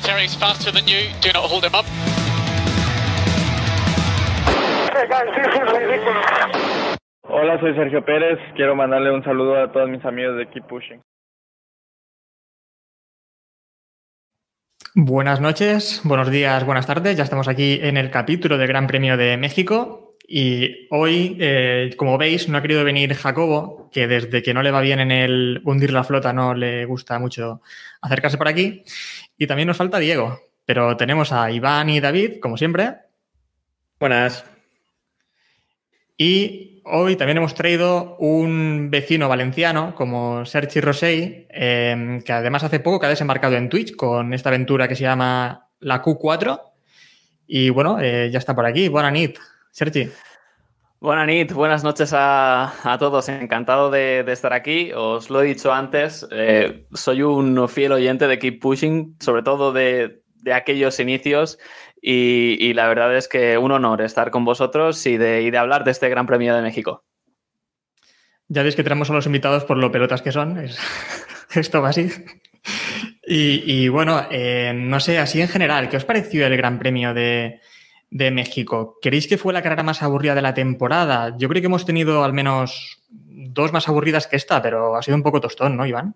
Valtteri's faster than you. Do not hold him up. Hey guys, this is ridiculous. Hola, soy Sergio Pérez. Quiero mandarle un saludo a todos mis amigos de Keep Pushing. Buenas noches, buenos días, buenas tardes. Ya estamos aquí en el capítulo del Gran Premio de México y hoy, eh, como veis, no ha querido venir Jacobo, que desde que no le va bien en el hundir la flota no le gusta mucho acercarse por aquí. Y también nos falta Diego, pero tenemos a Iván y David, como siempre. Buenas. Y hoy también hemos traído un vecino valenciano como Sergi Rosell, eh, que además hace poco que ha desembarcado en Twitch con esta aventura que se llama la Q4. Y bueno, eh, ya está por aquí. Buenas nit, Sergi. Buenas buenas noches a, a todos. Encantado de, de, estar aquí. Os lo he dicho antes, eh, soy un fiel oyente de Keep Pushing, sobre todo de, de aquellos inicios. Y, y, la verdad es que un honor estar con vosotros y de, y de hablar de este Gran Premio de México. Ya veis que tenemos a los invitados por lo pelotas que son. Es, esto va. Y, y bueno, eh, no sé, así en general, ¿qué os pareció el Gran Premio de, de México? ¿Creéis que fue la carrera más aburrida de la temporada? Yo creo que hemos tenido al menos dos más aburridas que esta, pero ha sido un poco tostón, ¿no, Iván?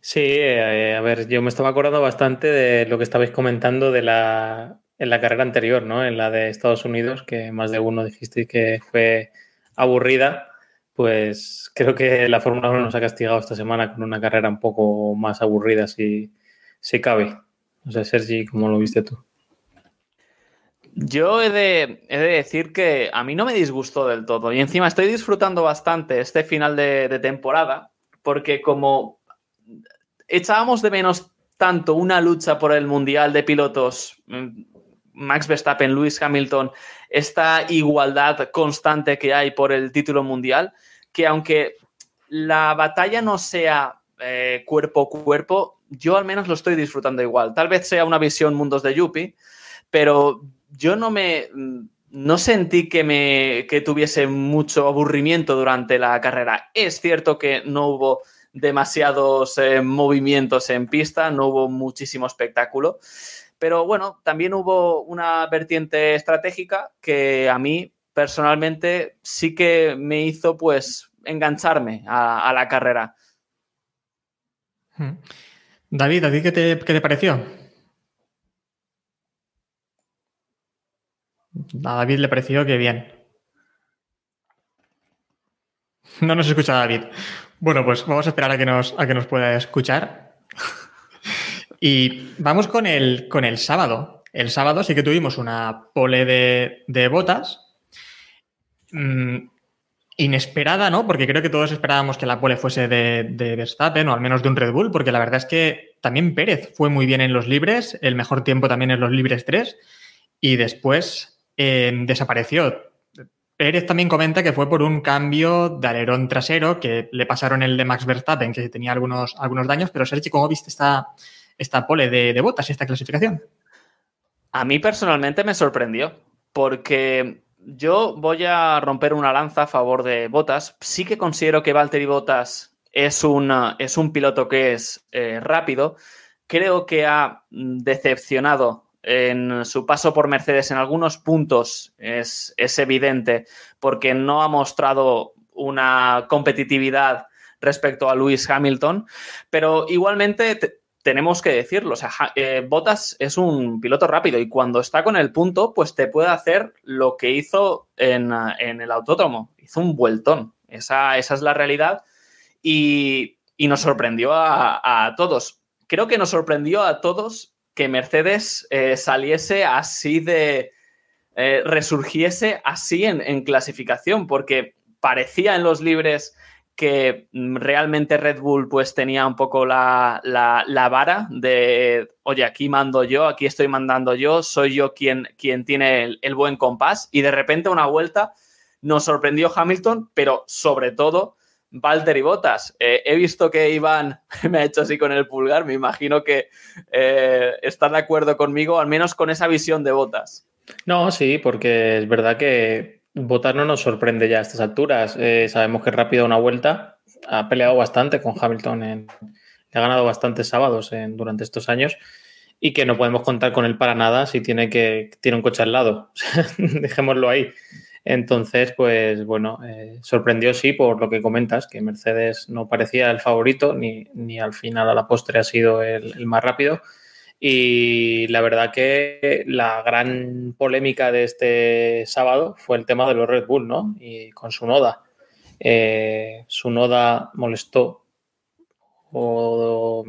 Sí, eh, a ver, yo me estaba acordando bastante de lo que estabais comentando de la, en la carrera anterior, ¿no? En la de Estados Unidos, que más de uno dijisteis que fue aburrida. Pues creo que la Fórmula 1 nos ha castigado esta semana con una carrera un poco más aburrida, si, si cabe. No sé, Sergi, ¿cómo lo viste tú? Yo he de, decir que a mí no me disgustó del todo y encima estoy disfrutando bastante este final de, de temporada porque como echábamos de menos tanto una lucha por el Mundial de Pilotos, mm, Max Verstappen, Lewis Hamilton, esta igualdad constante que hay por el título mundial, que aunque la batalla no sea eh, cuerpo a cuerpo, yo al menos lo estoy disfrutando igual. Tal vez sea una visión mundos de Yuppie, pero yo no me no sentí que me que tuviese mucho aburrimiento durante la carrera. Es cierto que no hubo demasiados eh, movimientos en pista, no hubo muchísimo espectáculo. Pero bueno, también hubo una vertiente estratégica que a mí personalmente sí que me hizo pues engancharme a, a la carrera. Hmm. David, ¿a ti qué te, qué te pareció? A David le pareció que bien. No nos escucha David. Bueno, pues vamos a esperar a que nos, a que nos pueda escuchar. y vamos con el, con el sábado. El sábado sí que tuvimos una pole de, de botas. Mm, inesperada, ¿no? Porque creo que todos esperábamos que la pole fuese de, de, Verstappen o al menos de un Red Bull, porque la verdad es que también Pérez fue muy bien en los libres, el mejor tiempo también en los libres 3, y después eh, desapareció. Pérez también comenta que fue por un cambio de alerón trasero que le pasaron el de Max Verstappen, que tenía algunos, algunos daños, pero Sergi, ¿cómo viste esta, esta pole de, de botas y esta clasificación? A mí personalmente me sorprendió, porque yo voy a romper una lanza a favor de Botas. Sí que considero que Valtteri Botas es, una, es un piloto que es eh, rápido. Creo que ha decepcionado en su paso por Mercedes en algunos puntos, es, es evidente, porque no ha mostrado una competitividad respecto a Lewis Hamilton, pero igualmente te, tenemos que decirlo, o sea, eh, es un piloto rápido y cuando está con el punto, pues te puede hacer lo que hizo en, en el autódromo, hizo un vueltón, esa, esa es la realidad. Y, y nos sorprendió a, a, todos. Creo que nos sorprendió a todos que Mercedes eh, saliese así de, eh, resurgiese así en, clasificación, porque parecía en los libres que mm, realmente Red Bull pues tenía un poco la, la, la, vara de, oye, aquí mando yo, aquí estoy mandando yo, soy yo quien, quien tiene el, el buen compás y de repente una vuelta nos sorprendió Hamilton, pero sobre todo Valtteri Bottas. Eh, he visto que Iván me ha hecho así con el pulgar, me imagino que eh, está de acuerdo conmigo, al menos con esa visión de Bottas. No, sí, porque es verdad que Bottas no nos sorprende ya a estas alturas. Eh, sabemos que rápido una vuelta, ha peleado bastante con Hamilton, en, ha ganado bastantes sábados en, durante estos años y que no podemos contar con él para nada si tiene que tiene un coche al lado. Dejémoslo ahí. Entonces, pues bueno, eh, sorprendió sí por lo que comentas, que Mercedes no parecía el favorito, ni, ni al final a la postre ha sido el, más rápido. Y la verdad que la gran polémica de este sábado fue el tema de los Red Bull, ¿no? Y con su noda. Eh, su noda molestó o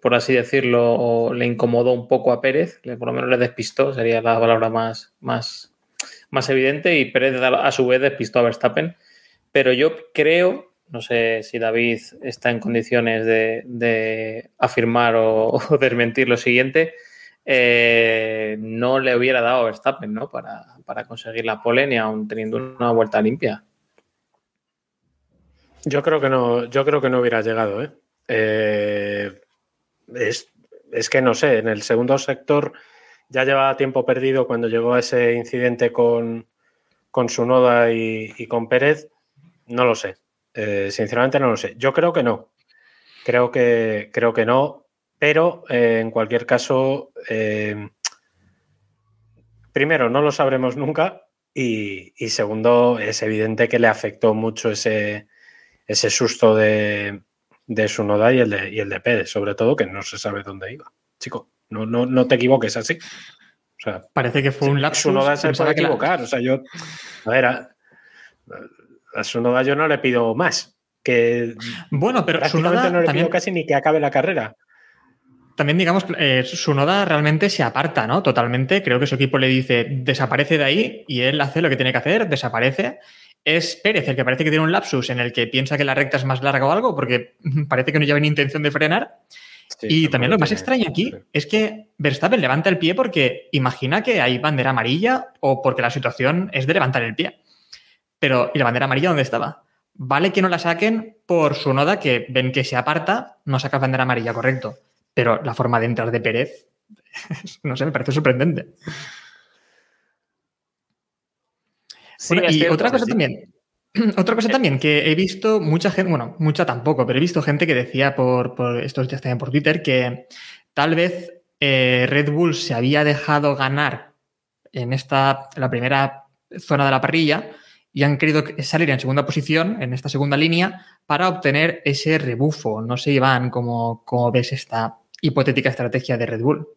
por así decirlo, le incomodó un poco a Pérez, por lo menos le despistó, sería la palabra más, más más evidente y Pérez a su vez despistó a Verstappen. Pero yo creo, no sé si David está en condiciones de, afirmar o, o, desmentir lo siguiente, eh, no le hubiera dado a Verstappen ¿no? para, para conseguir la pole ni aún teniendo una vuelta limpia. Yo creo que no, yo creo que no hubiera llegado, ¿eh? Eh, es, es, que no sé, en el segundo sector ya llevaba tiempo perdido cuando llegó ese incidente con, con Sunoda y, y, con Pérez. No lo sé. Eh, sinceramente no lo sé. Yo creo que no. Creo que, creo que no. Pero eh, en cualquier caso, eh, primero, no lo sabremos nunca. Y, y, segundo, es evidente que le afectó mucho ese, ese susto de, de Sunoda y el de, y el de Pérez, sobre todo que no se sabe dónde iba. Chico. No, no, no te equivoques así. O sea, Parece que fue un lapsus. Sunoda se puede equivocar. La... O sea, yo. A ver, a, a Sunoda yo no le pido más. Que bueno, pero Sunoda no le también... pido casi ni que acabe la carrera. También, digamos, eh, Sunoda realmente se aparta, ¿no? Totalmente. Creo que su equipo le dice desaparece de ahí y él hace lo que tiene que hacer, desaparece. Es Pérez el que parece que tiene un lapsus en el que piensa que la recta es más larga o algo, porque parece que no lleva ni intención de frenar. Sí, y también lo más extraño aquí es que Verstappen levanta el pie porque imagina que hay bandera amarilla o porque la situación es de levantar el pie. Pero, ¿y la bandera amarilla dónde estaba? Vale que no la saquen por su noda, que ven que se aparta, no saca bandera amarilla, correcto. Pero la forma de entrar de Pérez, no sé, me parece sorprendente. Sí, bueno, y otra cosa sí. también, otra cosa también que he visto mucha gente, bueno, mucha tampoco, pero he visto gente que decía por, por estos días también por Twitter que tal vez eh, Red Bull se había dejado ganar en esta, la primera zona de la parrilla y han querido salir en segunda posición, en esta segunda línea, para obtener ese rebufo. No sé, Iván, cómo, cómo ves esta hipotética estrategia de Red Bull.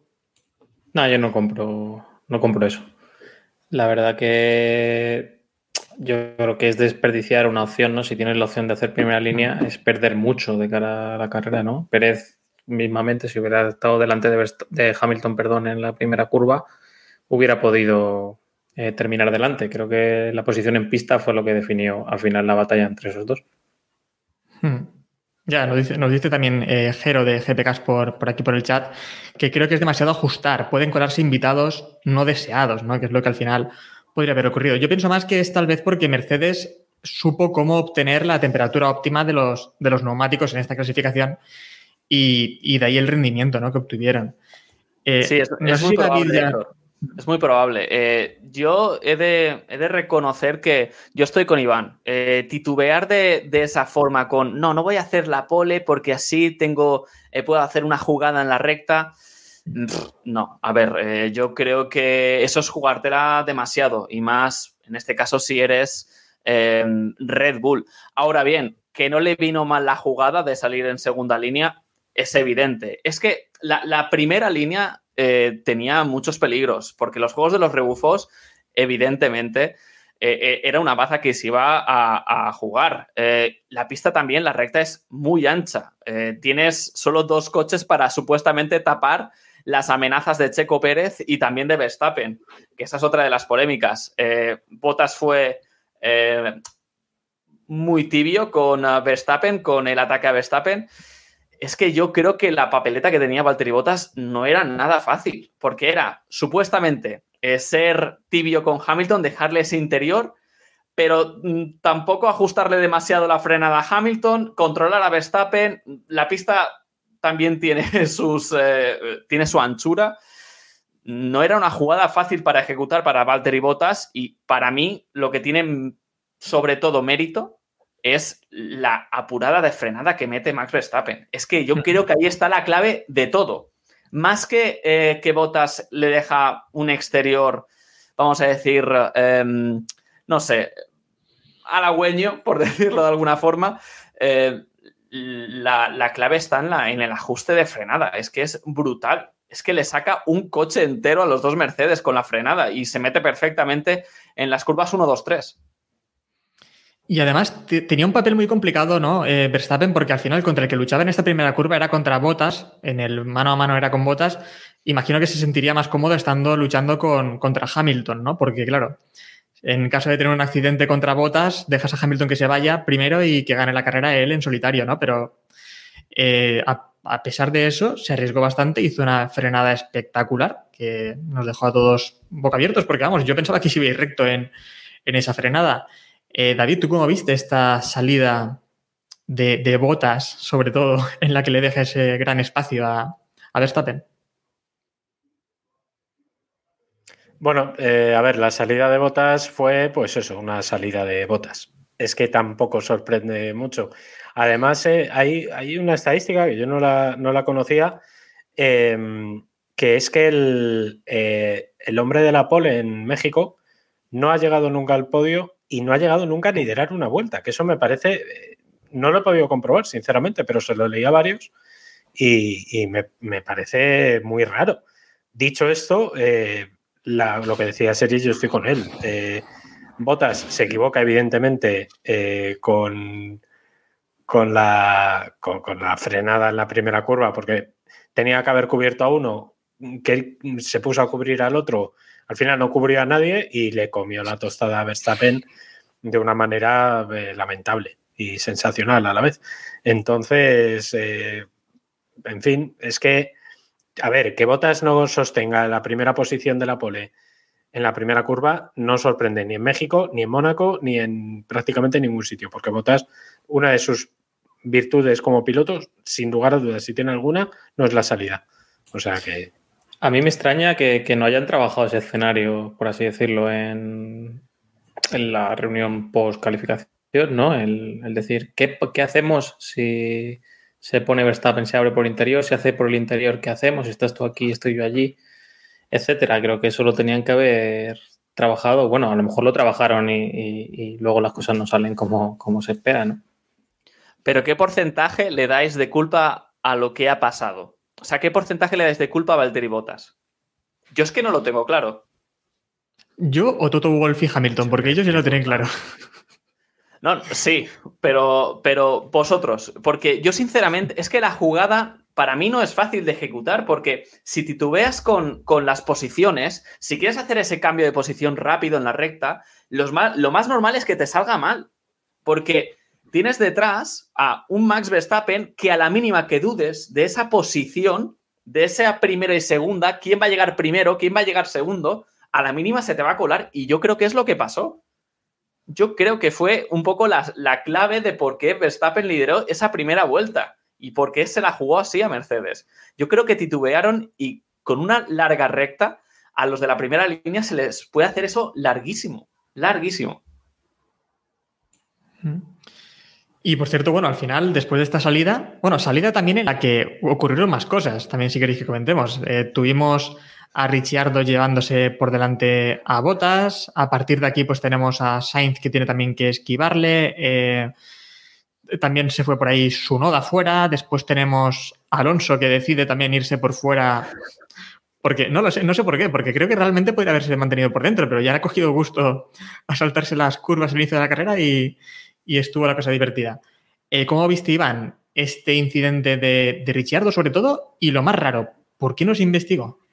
No, yo no compro, no compro eso. La verdad que yo creo que es desperdiciar una opción, ¿no? Si tienes la opción de hacer primera línea, es perder mucho de cara a la carrera, ¿no? Pérez, mismamente, si hubiera estado delante de, de Hamilton, perdón, en la primera curva, hubiera podido eh, terminar delante. Creo que la posición en pista fue lo que definió al final la batalla entre esos dos. Hmm. Ya, nos dice, nos dice también eh, Jero de GPKs por, por aquí por el chat que creo que es demasiado ajustar. Pueden colarse invitados no deseados, ¿no? Que es lo que al final podría haber ocurrido. Yo pienso más que es tal vez porque Mercedes supo cómo obtener la temperatura óptima de los, de los neumáticos en esta clasificación y, y de ahí el rendimiento ¿no? que obtuvieron. Eh, sí, es, no es, muy probable, ya... es, muy probable, eh, yo he de, he de, reconocer que yo estoy con Iván. Eh, titubear de, de, esa forma con, no, no voy a hacer la pole porque así tengo, puedo hacer una jugada en la recta. No, a ver, eh, yo creo que eso es jugártela demasiado y más, en este caso, si eres eh, Red Bull. Ahora bien, que no le vino mal la jugada de salir en segunda línea es evidente. Es que la, primera línea eh, tenía muchos peligros, porque los juegos de los rebufos, evidentemente, eh, era una baza que se iba a, jugar. La pista también, la recta es muy ancha. Tienes solo dos coches para supuestamente tapar las amenazas de Checo Pérez y también de Verstappen, que esa es otra de las polémicas. Botas fue muy tibio con uh, Verstappen, con el ataque a Verstappen. Es que yo creo que la papeleta que tenía Valtteri Bottas no era nada fácil, porque era supuestamente eh, ser tibio con Hamilton, dejarle ese interior, pero mm, tampoco ajustarle demasiado la frenada a Hamilton, controlar a Verstappen. La pista también tiene, sus, eh, tiene su anchura. No era una jugada fácil para ejecutar para Valtteri Bottas y para mí lo que tiene sobre todo mérito es la apurada de frenada que mete Max Verstappen. Es que yo creo que ahí está la clave de todo. Más que eh, que Bottas le deja un exterior, vamos a decir, em, no sé, halagüeño, por decirlo de alguna forma, eh, la, clave está en, la, en el ajuste de frenada. Es que es brutal. Es que le saca un coche entero a los dos Mercedes con la frenada y se mete perfectamente en las curvas 1, 2, 3. Y además tenía un papel muy complicado, ¿no? Eh, Verstappen, porque al final contra el que luchaba en esta primera curva era contra Botas, en el mano a mano era con Botas. Imagino que se sentiría más cómodo estando luchando con, contra Hamilton, ¿no? Porque, claro, en caso de tener un accidente contra Botas, dejas a Hamilton que se vaya primero y que gane la carrera él en solitario, ¿no? Pero eh, a, a, pesar de eso, se arriesgó bastante, hizo una frenada espectacular que nos dejó a todos boca abiertos, porque vamos, yo pensaba que se iba a ir recto en, en esa frenada. Eh, David, ¿tú cómo viste esta salida de, botas, sobre todo, en la que le deja ese gran espacio a, Verstappen? Bueno, eh, a ver, la salida de botas fue, pues eso, una salida de botas. Es que tampoco sorprende mucho. Además, eh, hay, hay, una estadística que yo no la, no la conocía, em, que es que el, el hombre de la pole en México no ha llegado nunca al podio y no ha llegado nunca a liderar una vuelta, que eso me parece, eh, no lo he podido comprobar, sinceramente, pero se lo leí a varios y, me, parece muy raro. Dicho esto, eh, lo que decía Sergi, yo estoy con él. Eh, Botas se equivoca, evidentemente, con, con, la, con, la frenada en la primera curva, porque tenía que haber cubierto a uno, que se puso a cubrir al otro al final no cubrió a nadie y le comió la tostada a Verstappen de una manera eh, lamentable y sensacional a la vez. Entonces, eh, en fin, es que, a ver, que Botas no sostenga la primera posición de la pole en la primera curva no sorprende ni en México, ni en Mónaco, ni en prácticamente ningún sitio, porque Botas, una de sus virtudes como piloto, sin lugar a dudas, si tiene alguna, no es la salida. O sea que a mí me extraña que, no hayan trabajado ese escenario, por así decirlo, en, la reunión post-calificación, ¿no? El, decir, ¿qué, hacemos si se pone Verstappen, se abre por el interior, se hace por el interior, ¿qué hacemos? ¿Estás tú aquí, estoy yo allí? Etcétera. Creo que eso lo tenían que haber trabajado. Bueno, a lo mejor lo trabajaron y, luego las cosas no salen como, como se espera, ¿no? Pero ¿qué porcentaje le dais de culpa a lo que ha pasado? O sea, ¿qué porcentaje le dais de culpa a Valtteri Bottas? Yo es que no lo tengo claro. Yo o Toto Wolff y Hamilton, porque ellos ya lo tienen claro. No, sí, pero, pero vosotros, porque yo sinceramente, es que la jugada para mí no es fácil de ejecutar, porque si titubeas con, con las posiciones, si quieres hacer ese cambio de posición rápido en la recta, lo más normal es que te salga mal, porque tienes detrás a un Max Verstappen que a la mínima que dudes de esa posición, de esa primera y segunda, quién va a llegar primero, quién va a llegar segundo, a la mínima se te va a colar y yo creo que es lo que pasó. Yo creo que fue un poco la, clave de por qué Verstappen lideró esa primera vuelta y por qué se la jugó así a Mercedes. Yo creo que titubearon y con una larga recta a los de la primera línea se les puede hacer eso larguísimo, larguísimo. Y por cierto, bueno, al final, después de esta salida, bueno, salida también en la que ocurrieron más cosas, también si queréis que comentemos. Eh, tuvimos a Ricciardo llevándose por delante a Botas, a partir de aquí pues tenemos a Sainz que tiene también que esquivarle, eh, también se fue por ahí su noda fuera, después tenemos a Alonso que decide también irse por fuera porque no lo sé, no sé por qué, porque creo que realmente podría haberse mantenido por dentro, pero ya ha cogido gusto a saltarse las curvas al inicio de la carrera y, y estuvo la cosa divertida. Eh, ¿Cómo viste, Iván, este incidente de, de Ricciardo sobre todo? Y lo más raro, ¿por qué no se investigó?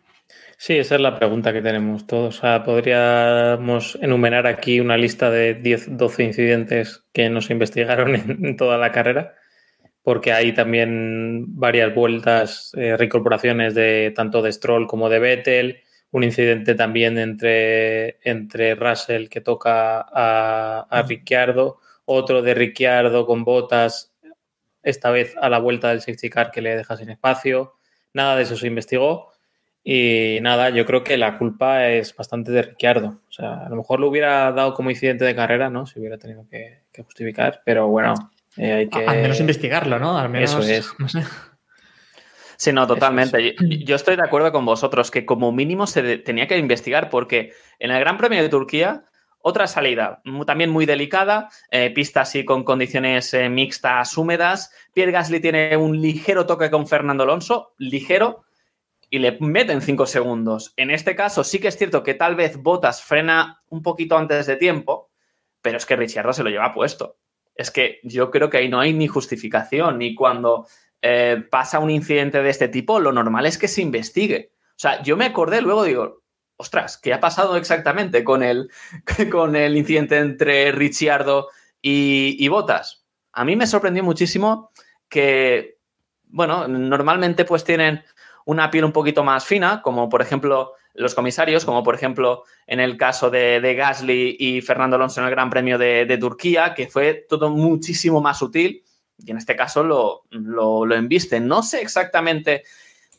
Sí, esa es la pregunta que tenemos todos. O sea, podríamos enumerar aquí una lista de 10, 12 incidentes que nos investigaron en, en toda la carrera, porque hay también varias vueltas, eh, reincorporaciones de tanto de Stroll como de Vettel, un incidente también entre, entre Russell que toca a, a Ricciardo, otro de Ricciardo con botas, esta vez a la vuelta del safety car que le deja sin espacio. Nada de eso se investigó. Y nada, yo creo que la culpa es bastante de Ricciardo. O sea, a lo mejor lo hubiera dado como incidente de carrera, ¿no? Si hubiera tenido que, que justificar, pero bueno, eh, hay que. Al menos investigarlo, ¿no? Al menos. Eso es. No sé. Sí, no, totalmente. Yo, yo estoy de acuerdo con vosotros que como mínimo se de- tenía que investigar porque en el Gran Premio de Turquía, otra salida también muy delicada, eh, pista así con condiciones eh, mixtas húmedas. Pierre Gasly tiene un ligero toque con Fernando Alonso, ligero, y le meten cinco segundos. En este caso sí que es cierto que tal vez Bottas frena un poquito antes de tiempo, pero es que Ricciardo se lo lleva puesto. Es que yo creo que ahí no hay ni justificación, ni cuando eh, pasa un incidente de este tipo, lo normal es que se investigue. O sea, yo me acordé luego, digo, ostras, ¿qué ha pasado exactamente con el, con el incidente entre Ricciardo y, y Bottas? A mí me sorprendió muchísimo que, bueno, normalmente pues tienen una piel un poquito más fina, como por ejemplo los comisarios, como por ejemplo en el caso de, Gasly y Fernando Alonso en el Gran Premio de, Turquía, que fue todo muchísimo más sutil y en este caso lo, lo, lo embiste. No sé exactamente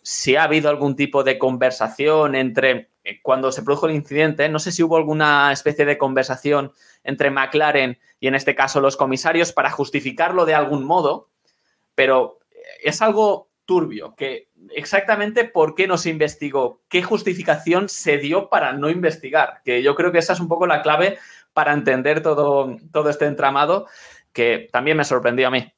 si ha habido algún tipo de conversación entre eh, cuando se produjo el incidente, no sé si hubo alguna especie de conversación entre McLaren y en este caso los comisarios para justificarlo de algún modo, pero es algo turbio, que exactamente por qué no se investigó, qué justificación se dio para no investigar, que yo creo que esa es un poco la clave para entender todo, todo este entramado, que también me sorprendió a mí.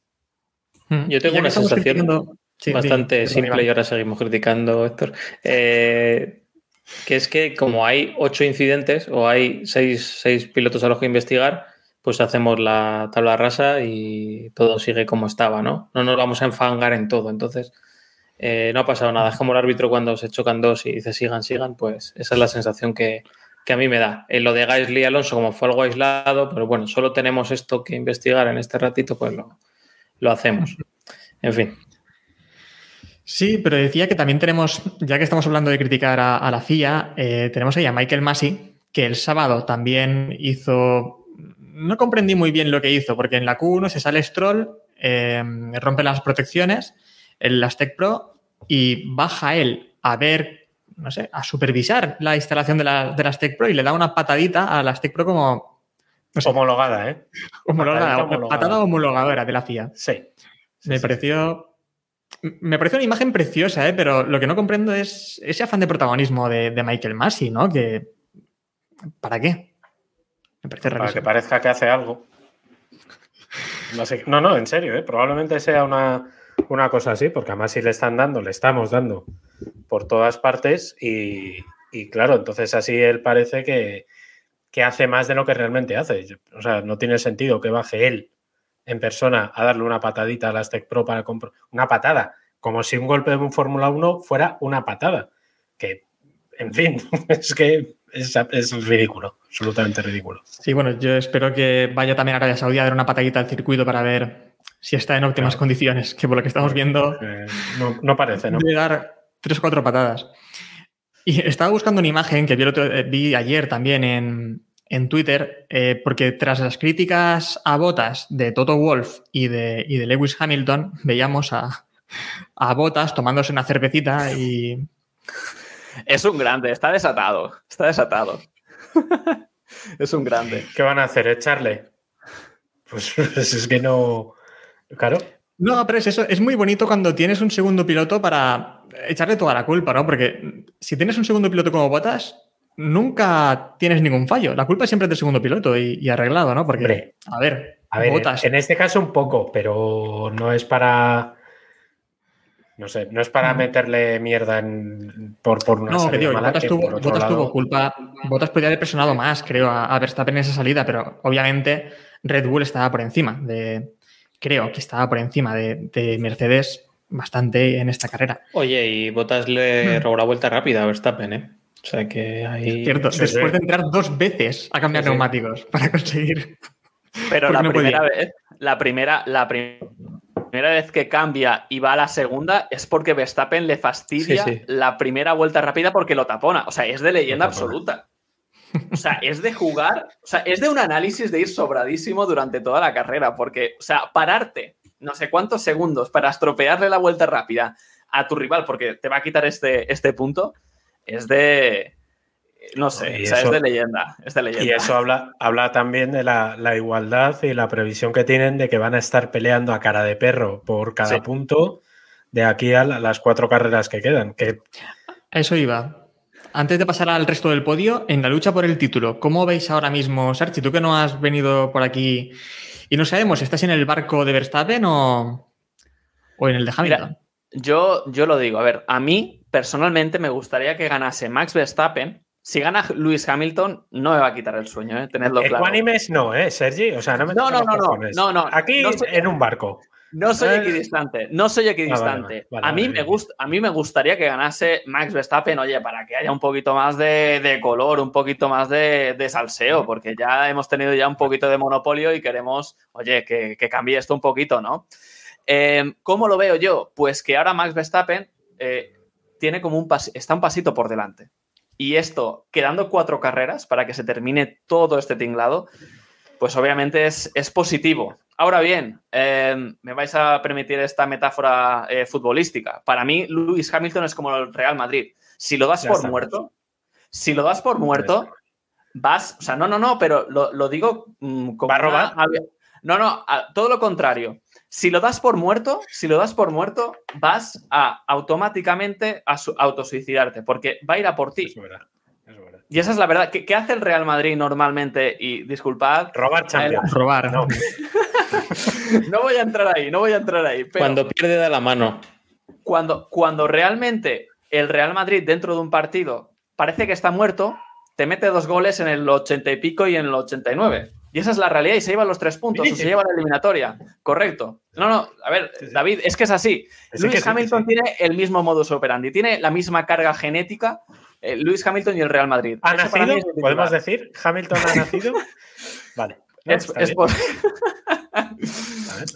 Yo tengo una sensación sí, bastante sí, simple y ahora seguimos criticando, Héctor. Eh, que es que como hay ocho incidentes o hay seis, seis, pilotos a los que investigar, pues hacemos la tabla rasa y todo sigue como estaba, ¿no? No nos vamos a enfangar en todo. Entonces, eh, no ha pasado nada. Es como el árbitro cuando se chocan dos y dice sigan, sigan, pues esa es la sensación que, que a mí me da. En lo de Gasly y Alonso, como fue algo aislado, pero bueno, solo tenemos esto que investigar en este ratito, pues lo, lo hacemos. En fin. Sí, pero decía que también tenemos, ya que estamos hablando de criticar a, la FIA, eh, tenemos ahí a Michael Massey, que el sábado también hizo. No comprendí muy bien lo que hizo, porque en la Q1 se sale Stroll, eh, rompe las protecciones, el Lastec Pro, y baja él a ver, no sé, a supervisar la instalación de la, de Lastec Pro y le da una patadita a Lastec Pro como. No sé, homologada, ¿eh? Homologada, homologada. patada homologadora de la FIA. Sí. sí me sí. pareció me parece una imagen preciosa, ¿eh? pero lo que no comprendo es ese afán de protagonismo de, de Michael Massey, ¿no? Que, ¿Para qué? Me parece Para que parezca que hace algo. No, sé, no, no, en serio, ¿eh? probablemente sea una, una cosa así, porque además si le están dando, le estamos dando por todas partes y, y claro, entonces así él parece que, que, hace más de lo que realmente hace. O sea, no tiene sentido que baje él en persona a darle una patadita a la Aztec Pro para comprar una patada, como si un golpe de un Fórmula 1 fuera una patada. Que, en fin, es que es, es, ridículo, absolutamente ridículo. Sí, bueno, yo espero que vaya también a Arabia Saudí a dar una patadita al circuito para ver si está en óptimas claro. condiciones, que por lo que estamos viendo. Eh, no, no, parece, ¿no? Debe dar tres o cuatro patadas. Y estaba buscando una imagen que vi, otro, vi ayer también en, en Twitter, eh, porque tras las críticas a botas de Toto Wolf y de, y de Lewis Hamilton, veíamos a, a Botas tomándose una cervecita y. Es un grande, está desatado. Está desatado. es un grande. ¿Qué van a hacer? ¿Echarle? Pues es que no. Claro. No, pero es eso, es muy bonito cuando tienes un segundo piloto para echarle toda la culpa, ¿no? Porque si tienes un segundo piloto como Botas, nunca tienes ningún fallo. La culpa siempre es del segundo piloto y, y arreglado, ¿no? Porque, Hombre, a ver, a ver botas. En este caso un poco, pero no es para. No sé, no es para meterle mierda en, por, por una no, salida digo, mala. Botas, que tuvo, Botas lado... tuvo culpa. Botas podría haber presionado más, creo, a, a Verstappen en esa salida, pero obviamente Red Bull estaba por encima de. Creo que estaba por encima de, de Mercedes bastante en esta carrera. Oye, y Botas le robó la vuelta rápida a Verstappen, ¿eh? O sea que ahí. Cierto, Sí, después sí. de entrar dos veces a cambiar Sí, sí. neumáticos para conseguir. Pero Porque la no primera podía. vez, la primera, la prim- primera vez que cambia y va a la segunda es porque Verstappen le fastidia Sí, sí. la primera vuelta rápida porque lo tapona. O sea, es de leyenda absoluta. O sea, es de jugar, o sea, es de un análisis de ir sobradísimo durante toda la carrera, porque, o sea, pararte no sé cuántos segundos para estropearle la vuelta rápida a tu rival porque te va a quitar este, este punto, es de, no sé, o sea, eso- es de leyenda, es de leyenda. Y eso habla, habla también de la, la igualdad y la previsión que tienen de que van a estar peleando a cara de perro por cada Sí. punto de aquí a la- las cuatro carreras que quedan. Que A eso iba. Antes de pasar al resto del podio, en la lucha por el título, ¿cómo veis ahora mismo, Sarchi? Tú que no has venido por aquí y no sabemos, ¿estás en el barco de Verstappen o, o en el de Hamilton? Mira, yo, yo lo digo, a ver, a mí personalmente me gustaría que ganase Max Verstappen. Si gana Lewis Hamilton, no me va a quitar el sueño, ¿eh? tenedlo claro. ecuánimes no, ¿eh, Sergi? O sea, no me No, no, no, no, no, no, Aquí no soy- en un barco. No soy equidistante, no soy equidistante. Ah, vale, vale, a, mí vale, me a mí me gustaría que ganase Max Verstappen, oye, para que haya un poquito más de, de color, un poquito más de, de salseo, porque ya hemos tenido ya un poquito de monopolio y queremos, oye, que, que cambie esto un poquito, ¿no? Eh, ¿Cómo lo veo yo? Pues que ahora Max Verstappen eh, tiene como un pas- está un pasito por delante. Y esto, quedando cuatro carreras para que se termine todo este tinglado, pues obviamente es, es positivo. Ahora bien, eh, me vais a permitir esta metáfora eh, futbolística. Para mí, Lewis Hamilton es como el Real Madrid. Si lo das Ya por muerto, si lo das por muerto, vas, o sea, no, no, no, pero lo, lo digo mm, como no, no, a- todo lo contrario. Si lo das por muerto, si lo das por muerto, vas a automáticamente a su- autosuicidarte, porque va a ir a por ti. Y esa es la verdad. ¿Qué, qué hace el Real Madrid normalmente? Y disculpad, Robar Champions. Robar. No, no voy a entrar ahí, no voy a entrar ahí. Pero Cuando pierde da la mano. cuando, cuando realmente el Real Madrid dentro de un partido parece que está muerto, te mete dos goles en el 80 y pico y en el 89. Y esa es la realidad y se lleva los tres puntos o se lleva la eliminatoria. Correcto. No, no, a ver, Sí, sí. David, es que es así. Sí, Hamilton sí. tiene el mismo modus operandi, tiene la misma carga genética, eh, Lewis Hamilton y el Real Madrid. ¿Ha Eso nacido? ¿Podemos decir? ¿Hamilton ha nacido? Vale. No, Es- por-.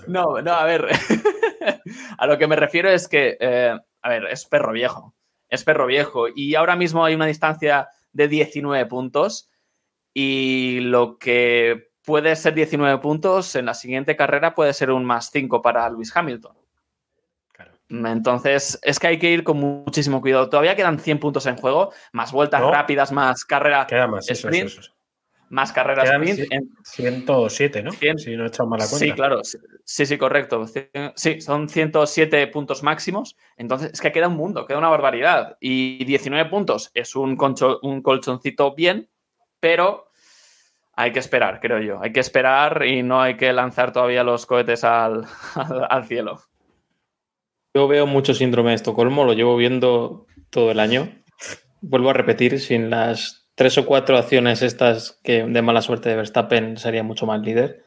No, no, a ver. a lo que me refiero es que, eh, a ver, es perro viejo. Es perro viejo. Y ahora mismo hay una distancia de 19 puntos. Y lo que puede ser 19 puntos en la siguiente carrera puede ser un más 5 para Lewis Hamilton. Entonces, es que hay que ir con muchísimo cuidado. Todavía quedan 100 puntos en juego, más vueltas No. rápidas, más carrera, Queda más, eso, eso, Sprint, eso, eso. más carrera Quedan sprint. sí. En- 107, ¿no? Si no he echado mala cuenta. Sí, claro. Sí, Sí, correcto. Sí, son 107 puntos máximos. Entonces, es que queda un mundo, queda una barbaridad. Y 19 puntos es un, concho- un colchoncito bien, pero hay que esperar, creo yo. Hay que esperar y no hay que lanzar todavía los cohetes al, al- al cielo. Yo veo mucho síndrome de Estocolmo, lo llevo viendo todo el año. Vuelvo a repetir, sin las tres o cuatro acciones estas que de mala suerte de Verstappen sería mucho más líder.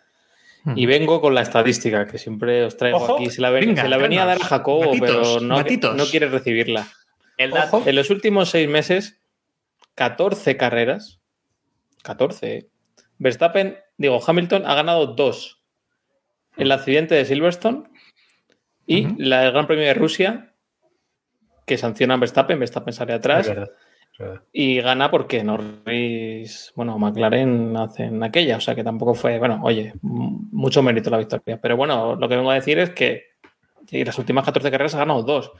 Y vengo con la estadística que siempre os traigo Ojo. aquí. Se la, ven- Venga, se la venía a dar a. Jacobo, pero no, quiere recibirla. El dato. Ojo. En los últimos seis meses, 14 carreras, 14, ¿eh? Verstappen, digo, Hamilton ha ganado dos. El accidente de Silverstone y la- el Gran Premio de Rusia, que sancionan Verstappen, Verstappen sale Es atrás verdad, es verdad. y gana porque Norris, bueno, McLaren hacen aquella, o sea que tampoco fue, bueno, oye, mucho mérito la victoria. Pero bueno, lo que vengo a decir es que las últimas 14 carreras ha ganado dos.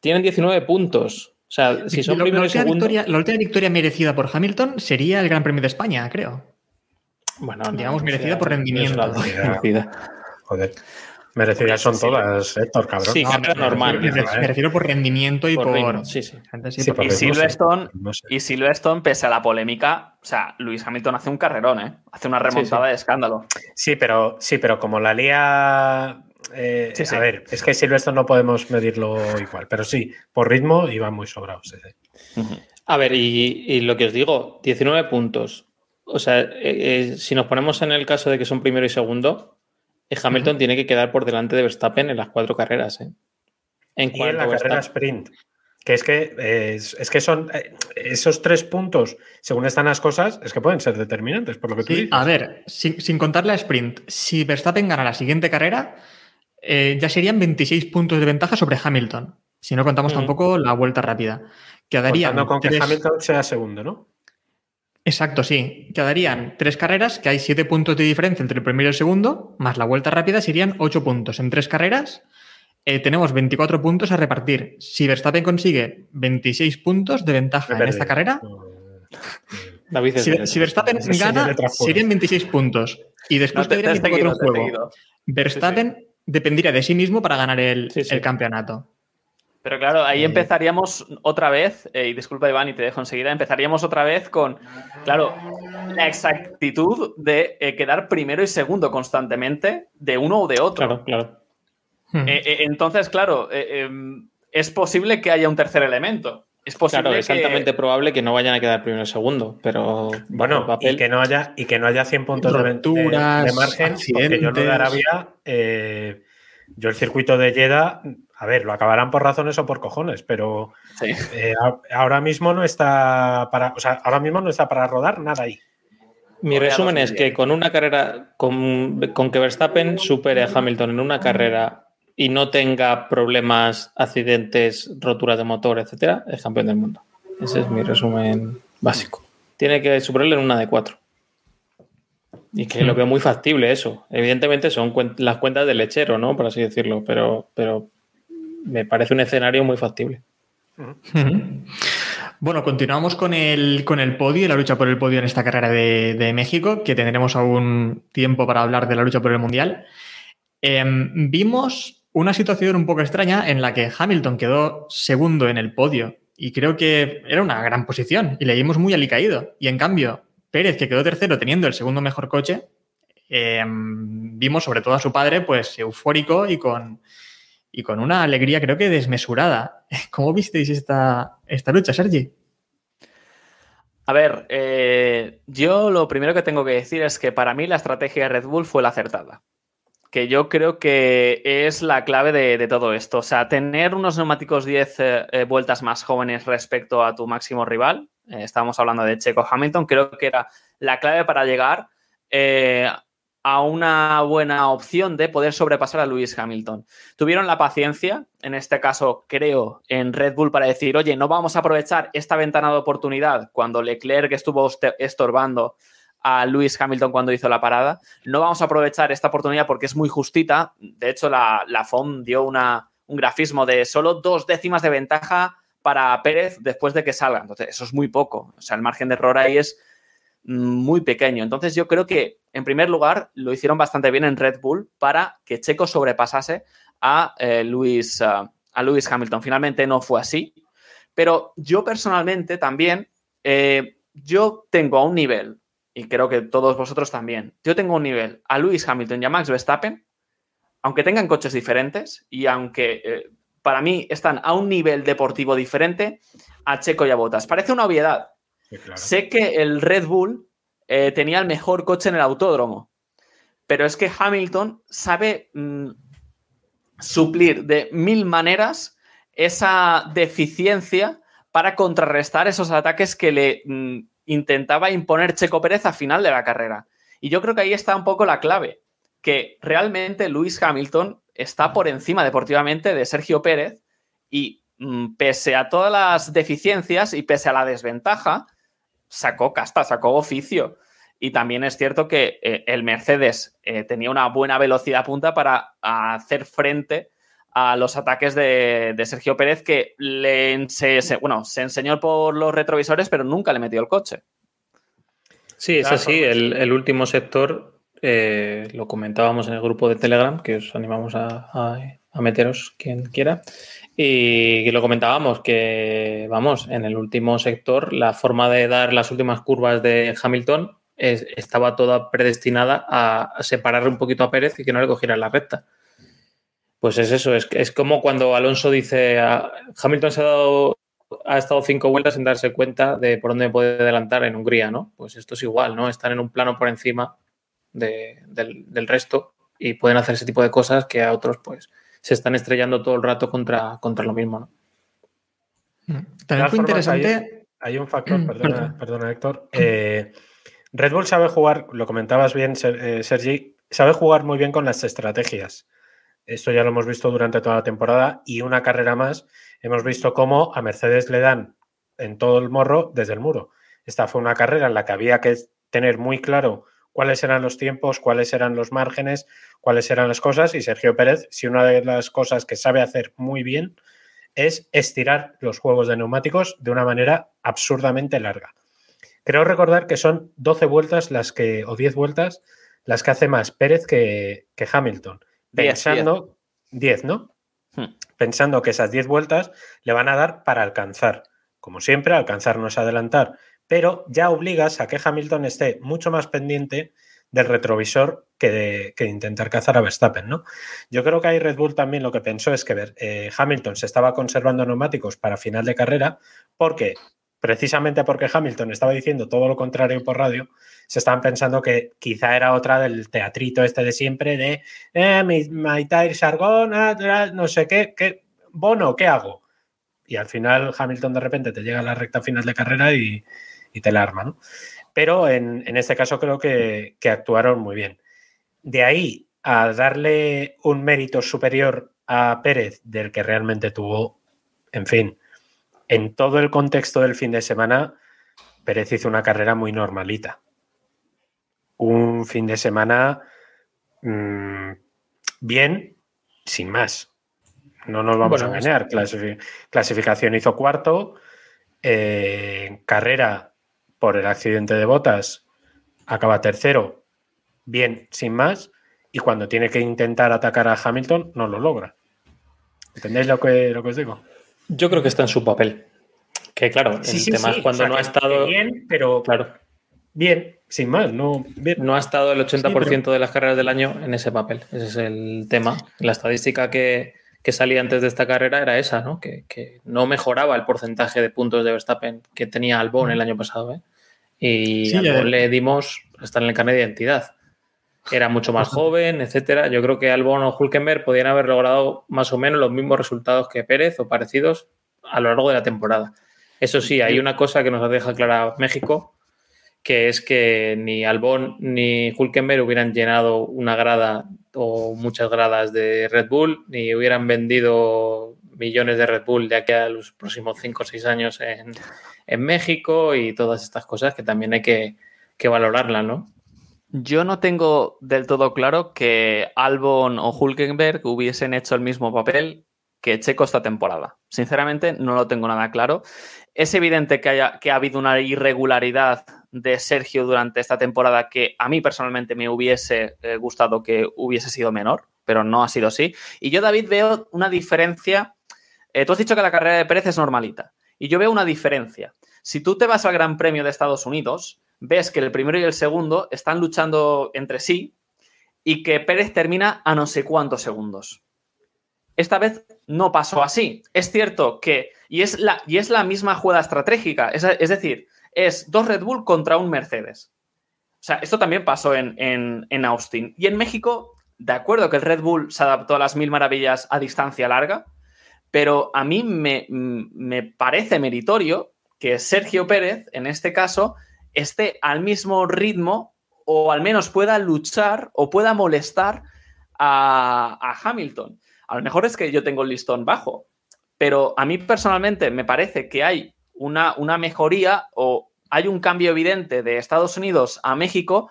Tienen 19 puntos. O sea, si son la, primero y última segundo. victoria, la última victoria merecida por Hamilton sería el Gran Premio de España, creo. Bueno, Digamos, merecida por rendimiento. Joder. Merecidas son todas, Héctor, cabrón. Sí, carrera normal. Me, refiero- me refiero por rendimiento y Por por. ritmo, sí, sí. Por- Y Silverstone, no sé. y Silverstone, pese a la polémica, o sea, Luis Hamilton hace un carrerón, ¿eh? Hace una remontada de escándalo. Sí, pero, sí, pero como la lía. eh, Sí, sí. A ver, es que Silverstone no podemos medirlo igual, pero sí, por ritmo iban muy sobrados. sí, sí. A ver, y, y lo que os digo, 19 puntos. O sea, eh, eh, si nos ponemos en el caso de que son primero y segundo, eh, Hamilton tiene que quedar por delante de Verstappen en las cuatro carreras. ¿eh? En y en la carrera sprint. Que es que, eh, es, es que son eh, esos tres puntos, según están las cosas, es que pueden ser determinantes, por lo que tú dices. a ver, sin, sin contar la sprint, si Verstappen gana la siguiente carrera, eh, ya serían 26 puntos de ventaja sobre Hamilton. Si no contamos tampoco la vuelta rápida. Quedarían Contando con que Hamilton sea segundo, ¿no? Exacto, sí. Quedarían tres carreras, que hay siete puntos de diferencia entre el primero y el segundo, más la vuelta rápida serían ocho puntos. En tres carreras eh, tenemos 24 puntos a repartir. Si Verstappen consigue 26 puntos de ventaja en esta carrera, David si, Verstappen gana, serían 26 puntos. Y después No, te, te quedarían has 24 seguido, en te he juego. Verstappen dependería de sí mismo para ganar el, Sí, sí. el campeonato. Pero claro, ahí Eh. empezaríamos otra vez, eh, y disculpa Iván y te dejo enseguida, empezaríamos otra vez con, claro, la exactitud de eh, quedar primero y segundo constantemente de uno o de otro. Claro, claro. Hmm. Eh, eh, entonces, claro, eh, em, es posible que haya un tercer elemento. Es posible Claro, es que... altamente probable que no vayan a quedar primero o segundo, pero Bueno, papel. y que no haya, y que no haya 100 puntos de, de- de margen, porque yo lo de accidentes. Arabia, eh, yo el circuito de Jeddah, a ver, lo acabarán por razones o por cojones, pero Sí. eh, a- ahora mismo no está para, o sea, ahora mismo no está para rodar nada ahí. Mi resumen es 2010. que con una carrera, con, con que Verstappen supere a Hamilton en una carrera y no tenga problemas, accidentes, roturas de motor, etcétera, es campeón del mundo. Ese es mi resumen básico. Tiene que superarle en una de cuatro. Y que lo veo muy factible eso. Evidentemente son cuen- las cuentas del lechero, ¿no? Por así decirlo, pero, pero me parece un escenario muy factible. Bueno, continuamos con el, con el podio la lucha por el podio en esta carrera de, de México, que tendremos aún tiempo para hablar de la lucha por el Mundial. Em, vimos una situación un poco extraña en la que Hamilton quedó segundo en el podio y creo que era una gran posición y le muy alicaído. Y en cambio, Pérez, que quedó tercero teniendo el segundo mejor coche, em, vimos sobre todo a su padre pues eufórico y con, y con una alegría creo que desmesurada. ¿Cómo visteis esta, esta lucha, Sergi? A ver, eh, yo lo primero que tengo que decir es que para mí la estrategia de Red Bull fue la acertada. Que yo creo que es la clave de, todo esto. O sea, tener unos neumáticos 10 eh, eh, vueltas más jóvenes respecto a tu máximo rival. estábamos hablando de Checo Hamilton. Creo que era la clave para llegar a una buena opción de poder sobrepasar a Lewis Hamilton. Tuvieron la paciencia, en este caso creo, en Red Bull para decir, oye, no vamos a aprovechar esta ventana de oportunidad cuando Leclerc estuvo estorbando a Lewis Hamilton cuando hizo la parada. No vamos a aprovechar esta oportunidad porque es muy justita. De hecho, la, la FOM dio una, un grafismo de solo dos décimas de ventaja para Pérez después de que salga. Entonces, eso es muy poco. O sea, el margen de error ahí es muy pequeño. Entonces yo creo que, en primer lugar, lo hicieron bastante bien en Red Bull para que Checo sobrepasase a, eh, Lewis, ah, a Lewis Hamilton. Finalmente no fue así. Pero yo personalmente también, eh, yo tengo a un nivel, y creo que todos vosotros también, yo tengo un nivel a Lewis Hamilton y a Max Verstappen, aunque tengan coches diferentes y aunque eh, para mí están a un nivel deportivo diferente a Checo y a Bottas. Parece una obviedad, Sé que el Red Bull eh, tenía el mejor coche en el autódromo, pero es que Hamilton sabe mm, suplir de mil maneras esa deficiencia para contrarrestar esos ataques que le mm, intentaba imponer Checo Pérez a final de la carrera. Y yo creo que ahí está un poco la clave, que realmente Lewis Hamilton está por encima deportivamente de Sergio Pérez y mm, pese a todas las deficiencias y pese a la desventaja, sacó casta, sacó oficio. Y también es cierto que eh, el Mercedes eh, tenía una buena velocidad punta para hacer frente a los ataques de, de Sergio Pérez, que le, se, se- bueno, se enseñó por los retrovisores, pero nunca le metió el coche. Sí, es así. El, el último sector eh, lo comentábamos en el grupo de Telegram, que os animamos a, a- a meteros quien quiera. Y lo comentábamos que, vamos, en el último sector, la forma de dar las últimas curvas de Hamilton es- estaba toda predestinada a, separar un poquito a Pérez y que no le cogiera la recta. Pues es eso, es, es como cuando Alonso dice, a- Hamilton se ha dado ha estado cinco vueltas sin darse cuenta de por dónde puede adelantar en Hungría, ¿no? Pues esto es igual, ¿no? Están en un plano por encima de- del, del resto y pueden hacer ese tipo de cosas que a otros, pues, se están estrellando todo el rato contra, contra lo mismo. ¿no? También fue interesante. Hay, un factor, perdona, perdona Héctor. Eh, Red Bull sabe jugar, lo comentabas bien, eh, Sergi, sabe jugar muy bien con las estrategias. Esto ya lo hemos visto durante toda la temporada y una carrera más hemos visto cómo a Mercedes le dan en todo el morro desde el muro. Esta fue una carrera en la que había que tener muy claro cuáles eran los tiempos, cuáles eran los márgenes, cuáles eran las cosas y Sergio Pérez, si una de las cosas que sabe hacer muy bien es estirar los juegos de neumáticos de una manera absurdamente larga. Creo recordar que son 12 vueltas las que, o 10 vueltas, las que hace más Pérez que, Hamilton. Pensando, 10, ¿no? Hmm. Pensando que esas 10 vueltas le van a dar para alcanzar. Como siempre, alcanzar no es adelantar, pero ya obligas a que Hamilton esté mucho más pendiente del retrovisor que de, intentar cazar a Verstappen, ¿no? Yo creo que ahí Red Bull también lo que pensó es que eh, Hamilton se estaba conservando neumáticos para final de carrera porque precisamente porque Hamilton estaba diciendo todo lo contrario por radio, se estaban pensando que quizá era otra del teatrito este de siempre de eh, my, my tires no sé qué, qué, Bono, ¿qué hago? Y al final Hamilton de repente te llega a la recta final de carrera y, te la arma, ¿no? Pero en, este caso creo que, que actuaron muy bien. De ahí a darle un mérito superior a Pérez del que realmente tuvo, en fin, en todo el contexto del fin de semana, Pérez hizo una carrera muy normalita. Un fin de semana mm, bien, sin más. No nos vamos a engañar. clasificación hizo cuarto. Eh, carrera por el accidente de botas acaba tercero, bien, sin más. Y cuando tiene que intentar atacar a Hamilton, no lo logra. ¿Entendéis lo que, lo que os digo? Yo creo que está en su papel. Que claro, el tema es cuando no ha estado. Bien, pero. Claro. Bien, sin más, no. No ha estado el 80% de las carreras del año en ese papel. Ese es el tema. La estadística que, salía antes de esta carrera era esa, ¿no? Que, no mejoraba el porcentaje de puntos de Verstappen que tenía Albon el año pasado. ¿eh? Y a Albon le dimos estar en el carnet de identidad. Era mucho más joven, etcétera. Yo creo que Albon o Hulkenberg podían haber logrado más o menos los mismos resultados que Pérez o parecidos a lo largo de la temporada. Eso sí, hay una cosa que nos deja clara México, que es que ni Albon ni Hulkenberg hubieran llenado una grada o muchas gradas de Red Bull, ni hubieran vendido millones de Red Bull de aquí a los próximos 5 o 6 años en, México y todas estas cosas que también hay que, que valorarlas, ¿no? Yo no tengo del todo claro que Albon o Hulkenberg hubiesen hecho el mismo papel que Checo esta temporada. Sinceramente, no lo tengo nada claro. Es evidente que, haya, que ha habido una irregularidad de Sergio durante esta temporada que a mí personalmente me hubiese eh, gustado que hubiese sido menor, pero no ha sido así. Y yo, David, veo una diferencia. Eh, tú has dicho que la carrera de Pérez es normalita. Y yo veo una diferencia. Si tú te vas al Gran Premio de Estados Unidos, ves que el primero y el segundo están luchando entre sí y que Pérez termina a no sé cuántos segundos. Esta vez no pasó así. Es cierto que, y es la, y es la misma jugada estratégica, es, decir, es dos Red Bull contra un Mercedes. O sea, esto también pasó en, en, Austin. Y en México, de acuerdo que el Red Bull se adaptó a las mil maravillas a distancia larga, pero a mí me, me parece meritorio que Sergio Pérez, en este caso, esté al mismo ritmo o al menos pueda luchar o pueda molestar a, Hamilton. A lo mejor es que yo tengo el listón bajo, pero a mí personalmente me parece que hay una, una mejoría o hay un cambio evidente de Estados Unidos a México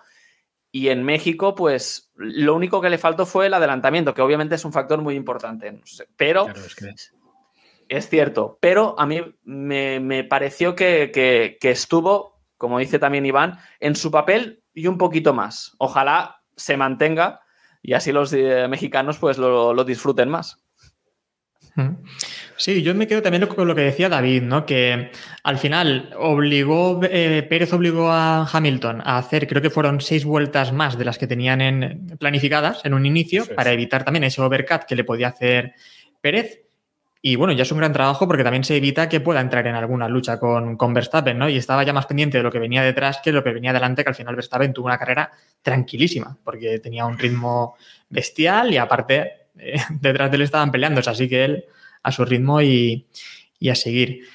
y en México, pues lo único que le faltó fue el adelantamiento, que obviamente es un factor muy importante. pero es, cierto, pero a mí me, pareció que, estuvo como dice también Iván, en su papel y un poquito más. Ojalá se mantenga y así los eh, mexicanos pues lo, disfruten más. Sí, yo me quedo también con lo que decía David, ¿no? Que al final obligó, eh, Pérez obligó a Hamilton a hacer, creo que fueron seis vueltas más de las que tenían en, planificadas en un inicio, para evitar también ese overcut que le podía hacer Pérez. Y bueno, ya es un gran trabajo porque también se evita que pueda entrar en alguna lucha con, con, Verstappen, ¿no? Y estaba ya más pendiente de lo que venía detrás que lo que venía delante, que al final Verstappen tuvo una carrera tranquilísima, porque tenía un ritmo bestial y aparte eh, detrás de él estaban peleándose, así que él a su ritmo y, y a seguir.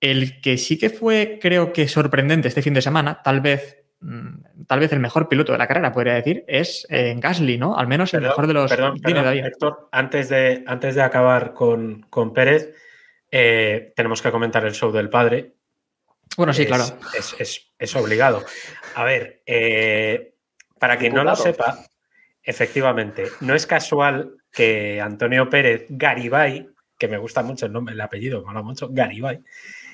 El que sí que fue, creo que sorprendente este fin de semana, tal vez mm, tal vez el mejor piloto de la carrera, podría decir, es eh, Gasly, ¿no? Al menos el Perdón, mejor de los. Perdón, perdón, David. Héctor, antes de, antes de acabar con, con Pérez, eh, tenemos que comentar el show del padre. Bueno, sí, Es- claro. Es, es- es obligado. A ver, eh, para quien no lo sepa, efectivamente, no es casual que Antonio Pérez Garibay, que me gusta mucho el nombre, el apellido, me mola mucho, Garibay,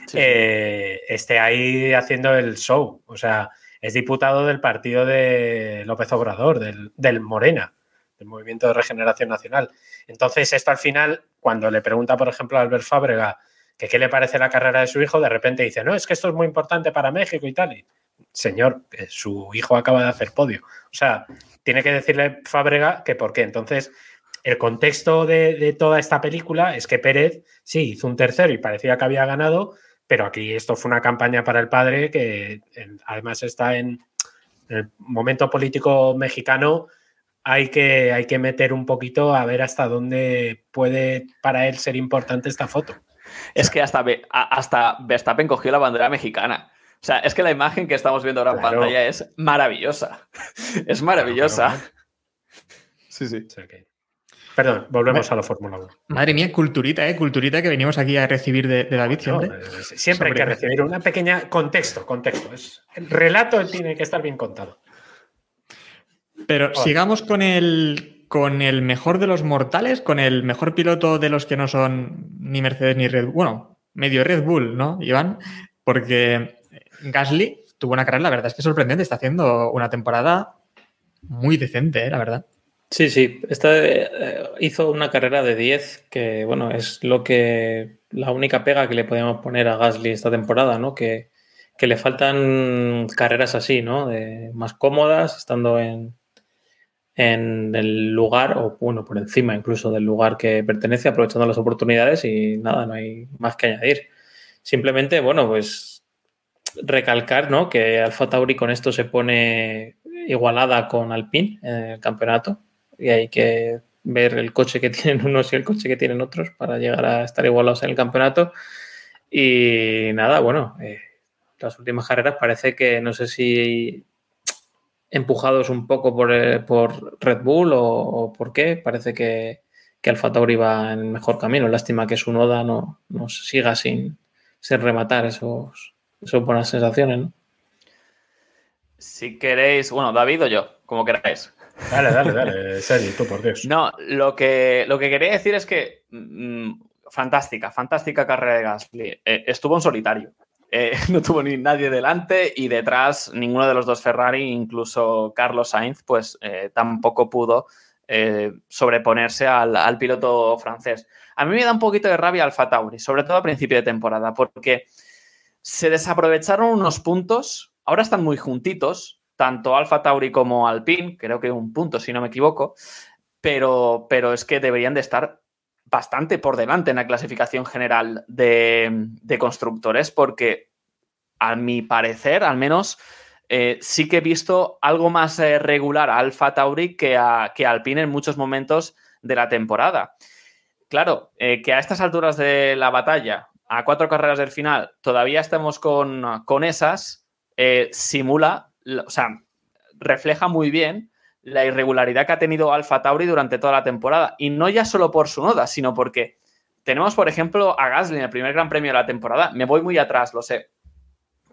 Sí. eh, esté ahí haciendo el show. O sea, es diputado del partido de López Obrador, del, del Morena, del Movimiento de Regeneración Nacional. Entonces, esto al final, cuando le pregunta, por ejemplo, a Albert Fábrega que qué le parece la carrera de su hijo, de repente dice, no, es que esto es muy importante para México y tal. Y, señor, su hijo acaba de hacer podio. O sea, tiene que decirle Fábrega que por qué. Entonces, el contexto de, de toda esta película es que Pérez, sí, hizo un tercero y parecía que había ganado, pero aquí esto fue una campaña para el padre que en- además está en, en el momento político mexicano. Hay que, hay que meter un poquito a ver hasta dónde puede para él ser importante esta foto. Es que hasta, hasta Verstappen cogió la bandera mexicana. O sea, es que la imagen que estamos viendo ahora en Claro. pantalla es maravillosa. Es maravillosa. Claro, Sí, sí. O sea que- Perdón, volvemos a la Fórmula 1. Madre mía, culturita, ¿eh? Culturita que venimos aquí a recibir de, de David siempre. eh, siempre hay que recibir una pequeña contexto, contexto. Es, el relato tiene que estar bien contado. Pero sigamos con el, con el mejor de los mortales, con el mejor piloto de los que no son ni Mercedes ni Red Bull. Bueno, medio Red Bull, ¿no, Iván? Porque Gasly tuvo una carrera, la verdad es que sorprendente. Está haciendo una temporada muy decente, ¿eh? la verdad. Sí, sí. Esta, eh, hizo una carrera de 10, que bueno, es lo que. la única pega que le podemos poner a Gasly esta temporada, ¿no? Que, que le faltan carreras así, ¿no? De, más cómodas, estando en, en el lugar, o bueno, por encima incluso del lugar que pertenece, aprovechando las oportunidades y nada, no hay más que añadir. Simplemente, bueno, pues recalcar, ¿no? Que Alfa Tauri con esto se pone igualada con Alpine en el campeonato y hay que ver el coche que tienen unos y el coche que tienen otros para llegar a estar igualados en el campeonato. Y nada, bueno, eh, las últimas carreras parece que no sé si empujados un poco por, eh, por Red Bull o, por qué, parece que, que Alfa Tauri va en el mejor camino. Lástima que su Noda no, no siga sin, sin rematar esos, esas buenas sensaciones, ¿no? Si queréis, bueno, David o yo, como queráis. Dale, dale, dale, Sergi, tú por Dios. No, lo que, lo que quería decir es que mm, fantástica, fantástica carrera de Gasly. Eh, estuvo en solitario. Eh, no tuvo ni nadie delante y detrás ninguno de los dos Ferrari, incluso Carlos Sainz, pues eh, tampoco pudo sobreponerse al, al piloto francés. A mí me da un poquito de rabia Alfa Tauri, sobre todo a principio de temporada, porque se desaprovecharon unos puntos, ahora están muy juntitos, tanto Alfa Tauri como Alpine, creo que un punto si no me equivoco, pero, pero es que deberían de estar bastante por delante en la clasificación general de, de constructores, porque a mi parecer, al menos, eh, sí que he visto algo más eh, regular a Alfa Tauri que a, que Alpine en muchos momentos de la temporada. Claro, eh, que a estas alturas de la batalla, a cuatro carreras del final, todavía estemos con, con esas, simula, o sea, refleja muy bien la irregularidad que ha tenido Alfa Tauri durante toda la temporada. Y no ya solo por su noda, sino porque tenemos, por ejemplo, a Gasly en el primer Gran Premio de la temporada. Me voy muy atrás, lo sé.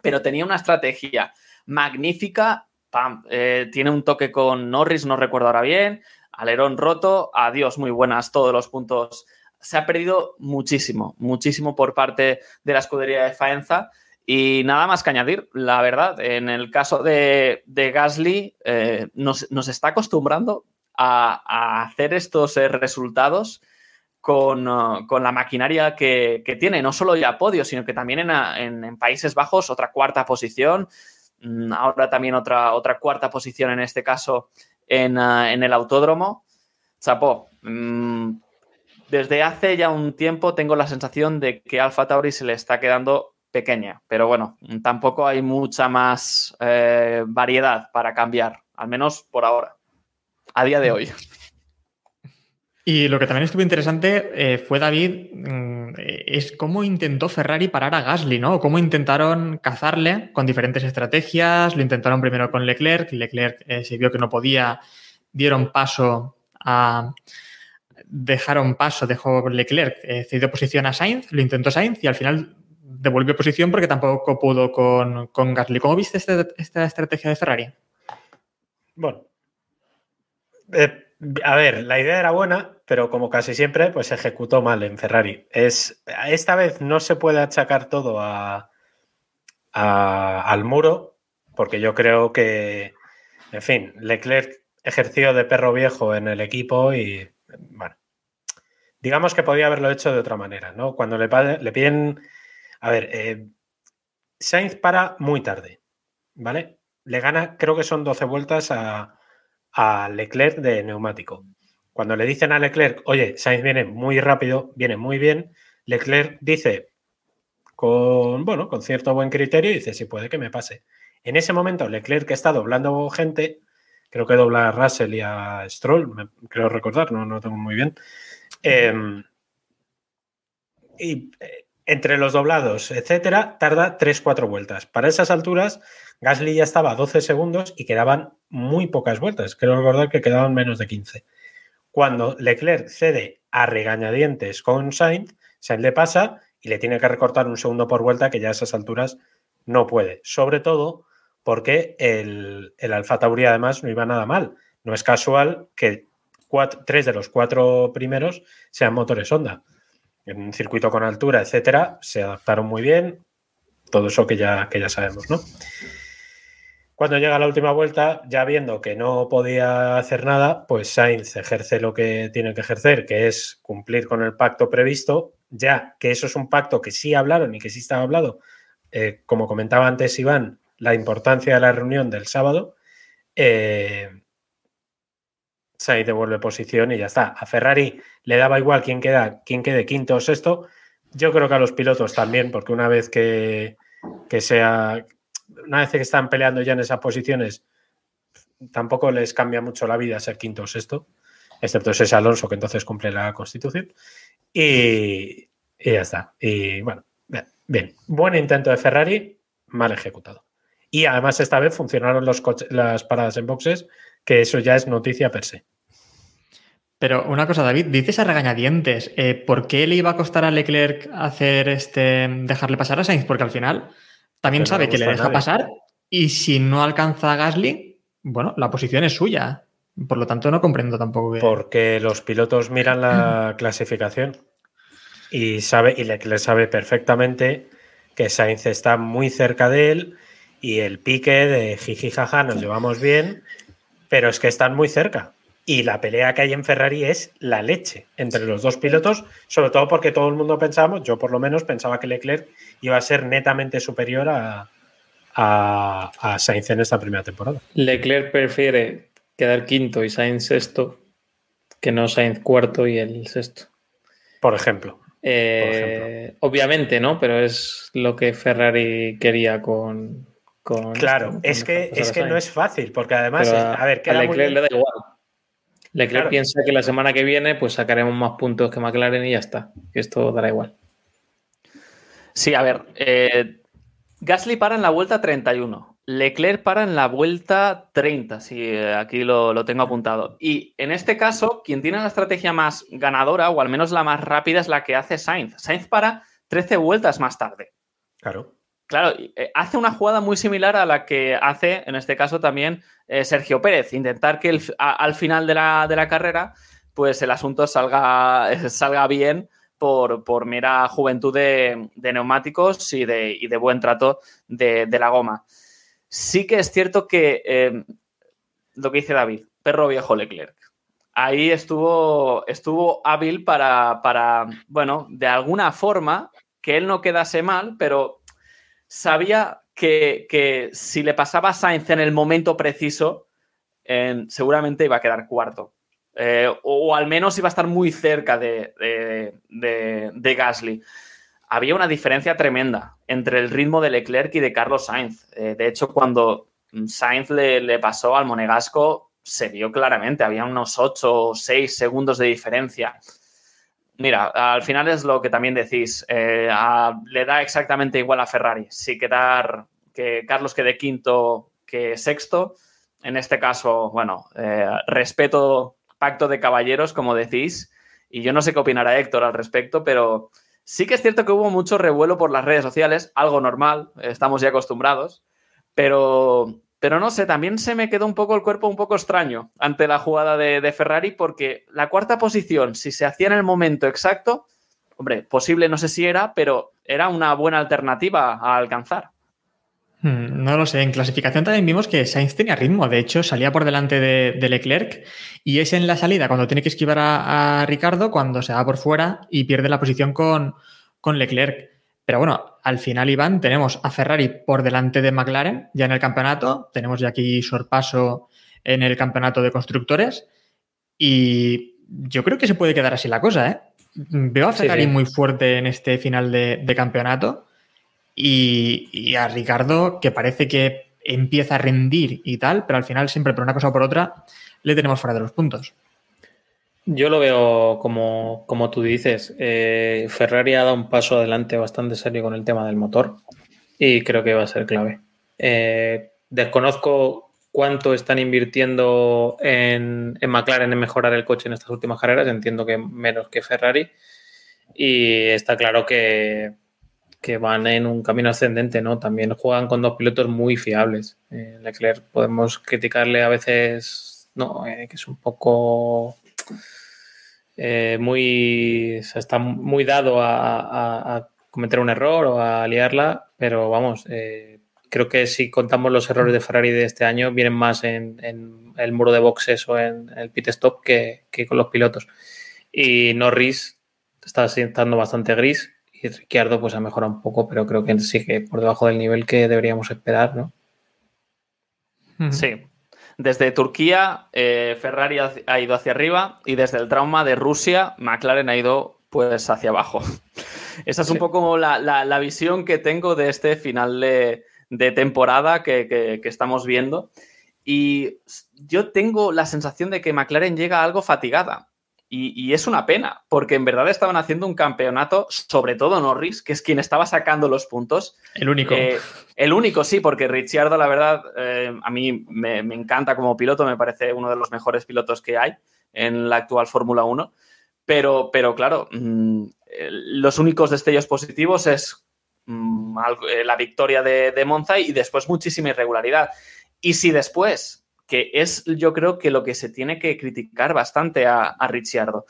Pero tenía una estrategia magnífica. Pam, eh, tiene un toque con Norris, no recuerdo ahora bien. Alerón roto. Adiós, muy buenas todos los puntos. Se ha perdido muchísimo, muchísimo por parte de la escudería de Faenza. Y nada más que añadir, la verdad, en el caso de, de Gasly, eh, nos, nos, está acostumbrando a, a hacer estos eh, resultados con, uh, con, la maquinaria que, que, tiene, no solo ya podio, sino que también en, en, Países Bajos otra cuarta posición, mm, ahora también otra, otra cuarta posición en este caso en, uh, en el autódromo. Chapó, mmm, desde hace ya un tiempo tengo la sensación de que Alfa Tauri se le está quedando pequeña, pero bueno, tampoco hay mucha más eh, variedad para cambiar, al menos por ahora, a día de hoy. Y lo que también estuvo interesante eh, fue David, mm, es cómo intentó Ferrari parar a Gasly, ¿no? Cómo intentaron cazarle con diferentes estrategias. Lo intentaron primero con Leclerc, Leclerc eh, se vio que no podía, dieron paso a. Dejaron paso, dejó Leclerc, eh, cedió posición a Sainz, lo intentó Sainz y al final devolvió posición porque tampoco pudo con, con Gasly. ¿Cómo viste este- esta estrategia de Ferrari? Bueno. Eh, a ver, la idea era buena, pero como casi siempre, pues se ejecutó mal en Ferrari. Es, esta vez no se puede achacar todo a, al muro, porque yo creo que, en fin, Leclerc ejerció de perro viejo en el equipo y, bueno, digamos que podía haberlo hecho de otra manera, ¿no? Cuando le, le piden, a ver, eh, Sainz para muy tarde, ¿vale? Le gana, creo que son 12 vueltas a, a Leclerc de neumático. Cuando le dicen a Leclerc, oye, Sainz viene muy rápido, viene muy bien, Leclerc dice con, bueno, con cierto buen criterio, dice, sí puede que me pase. En ese momento, Leclerc que está doblando gente, creo que dobla a Russell y a Stroll, me, creo recordar, no, no tengo muy bien. Eh, y eh, entre los doblados, etcétera, tarda 3-4 vueltas. Para esas alturas, Gasly ya estaba a 12 segundos y quedaban muy pocas vueltas. Creo recordar que quedaban menos de 15. Cuando Leclerc cede a regañadientes con Sainz, Sainz le pasa y le tiene que recortar un segundo por vuelta que ya a esas alturas no puede. Sobre todo porque el, el Alfa Tauri además no iba nada mal. No es casual que tres de los cuatro primeros sean motores Honda. En un circuito con altura, etcétera, se adaptaron muy bien. Todo eso que ya, que ya sabemos, ¿no? Cuando llega la última vuelta, ya viendo que no podía hacer nada, pues Sainz ejerce lo que tiene que ejercer, que es cumplir con el pacto previsto, ya que eso es un pacto que sí hablaron y que sí estaba hablado, eh, como comentaba antes Iván, la importancia de la reunión del sábado, eh, Sainz devuelve posición y ya está. A Ferrari le daba igual quién, queda, quién quede quinto o sexto. Yo creo que a los pilotos también, porque una vez que, que sea una vez que están peleando ya en esas posiciones, tampoco les cambia mucho la vida ser quinto o sexto, excepto ese Alonso que entonces cumple la constitución. Y, y ya está. Y bueno, bien. Buen intento de Ferrari, mal ejecutado. Y además esta vez funcionaron los las paradas en boxes, que eso ya es noticia per se. Pero una cosa, David, dices a regañadientes, eh, ¿por qué le iba a costar a Leclerc hacer este dejarle pasar a Sainz? Porque al final también no sabe le que le deja pasar y si no alcanza a Gasly, bueno, la posición es suya. Por lo tanto, no comprendo tampoco que. Porque los pilotos miran la clasificación y sabe, y Leclerc sabe perfectamente que Sainz está muy cerca de él y el pique de jiji jaja nos llevamos bien, pero es que están muy cerca. Y la pelea que hay en Ferrari es la leche entre los dos pilotos, sobre todo porque todo el mundo pensamos, yo por lo menos pensaba que Leclerc iba a ser netamente superior a, a, a Sainz en esta primera temporada. Leclerc prefiere quedar quinto y Sainz sexto que no Sainz cuarto y el sexto. Por ejemplo. Eh, obviamente, ¿no? Pero es lo que Ferrari quería con. con Claro, esto, es que, es que no es fácil, porque además, Pero a, ver, a queda Leclerc le da igual. Leclerc Claro. piensa que la semana que viene pues sacaremos más puntos que McLaren y ya está. Que esto dará igual. Sí, a ver. eh, Gasly para en la vuelta 31. Leclerc para en la vuelta 30. Sí, eh, aquí lo, lo tengo apuntado. Y en este caso, quien tiene la estrategia más ganadora, o al menos la más rápida, es la que hace Sainz. Sainz para 13 vueltas más tarde. Claro. Claro, eh, hace una jugada muy similar a la que hace, en este caso también, eh, Sergio Pérez. Intentar que al final de la, de la carrera, pues el asunto salga, salga bien por, por mera juventud de, neumáticos y de, y de buen trato de, la goma. Sí que es cierto que eh, lo que dice David, perro viejo Leclerc. Ahí estuvo, estuvo hábil para, para, bueno, de alguna forma, que él no quedase mal, pero sabía que, que si le pasaba a Sainz en el momento preciso, seguramente iba a quedar cuarto. Eh, o, al menos iba a estar muy cerca de, de- de- de Gasly. Había una diferencia tremenda entre el ritmo de Leclerc y de Carlos Sainz. Eh, de hecho, cuando Sainz le, le pasó al Monegasco, se vio claramente, había unos 8 o 6 segundos de diferencia. Mira, al final es lo que también decís, eh, le da exactamente igual a Ferrari. Si quedar que Carlos quede quinto que sexto, en este caso, bueno, eh, respeto pacto de caballeros, como decís, y yo no sé qué opinará Héctor al respecto, pero sí que es cierto que hubo mucho revuelo por las redes sociales, algo normal, estamos ya acostumbrados, pero, pero no sé, también se me quedó un poco el cuerpo un poco extraño ante la jugada de, Ferrari, porque la cuarta posición, si se hacía en el momento exacto, hombre, posible no sé si era, pero era una buena alternativa a alcanzar. Hmm, No lo sé, en clasificación también vimos que Sainz tenía ritmo, de hecho salía por delante de, Leclerc y es en la salida cuando tiene que esquivar a, a Ricardo cuando se va por fuera y pierde la posición con, con Leclerc. Pero bueno, al final, Iván, tenemos a Ferrari por delante de McLaren ya en el campeonato, tenemos ya aquí sorpaso en el campeonato de constructores y yo creo que se puede quedar así la cosa, ¿eh? Veo a Sí, Ferrari sí. muy fuerte en este final de, de campeonato y, y a Ricardo que parece que empieza a rendir y tal, pero al final siempre por una cosa o por otra le tenemos fuera de los puntos. Yo lo veo como, como tú dices. eh, Ferrari ha dado un paso adelante bastante serio con el tema del motor y creo que va a ser clave. Eh, desconozco cuánto están invirtiendo en, en McLaren en mejorar el coche en estas últimas carreras. Entiendo que menos que Ferrari. Y está claro que, que van en un camino ascendente, ¿no? También juegan con dos pilotos muy fiables. Eh, Leclerc podemos criticarle a veces, no, que es un poco eh, muy. o sea, está muy dado a, a- a cometer un error o a liarla, pero vamos, eh, creo que si contamos los errores de Ferrari de este año, vienen más en, en el muro de boxes o en el pit stop que, que con los pilotos. Y Norris está estando bastante gris y Ricciardo pues ha mejorado un poco, pero creo que sigue por debajo del nivel que deberíamos esperar, ¿no? Sí. Desde Turquía, eh, Ferrari ha ha ido hacia arriba y desde el trauma de Rusia, McLaren ha ido pues hacia abajo. Esa es un poco la, la- la visión que tengo de este final de, de temporada que, que- que estamos viendo. Y yo tengo la sensación de que McLaren llega algo fatigada. Y, y es una pena, porque en verdad estaban haciendo un campeonato, sobre todo Norris, que es quien estaba sacando los puntos, El único. eh, el único, sí, porque Ricciardo, la verdad, eh, a mí me, me encanta como piloto, me parece uno de los mejores pilotos que hay en la actual Fórmula 1. Pero, pero claro, mm, eh, los únicos destellos positivos es mm, la victoria de, de Monza y después muchísima irregularidad. Y si después, que es yo creo que lo que se tiene que criticar bastante a, a Ricciardo,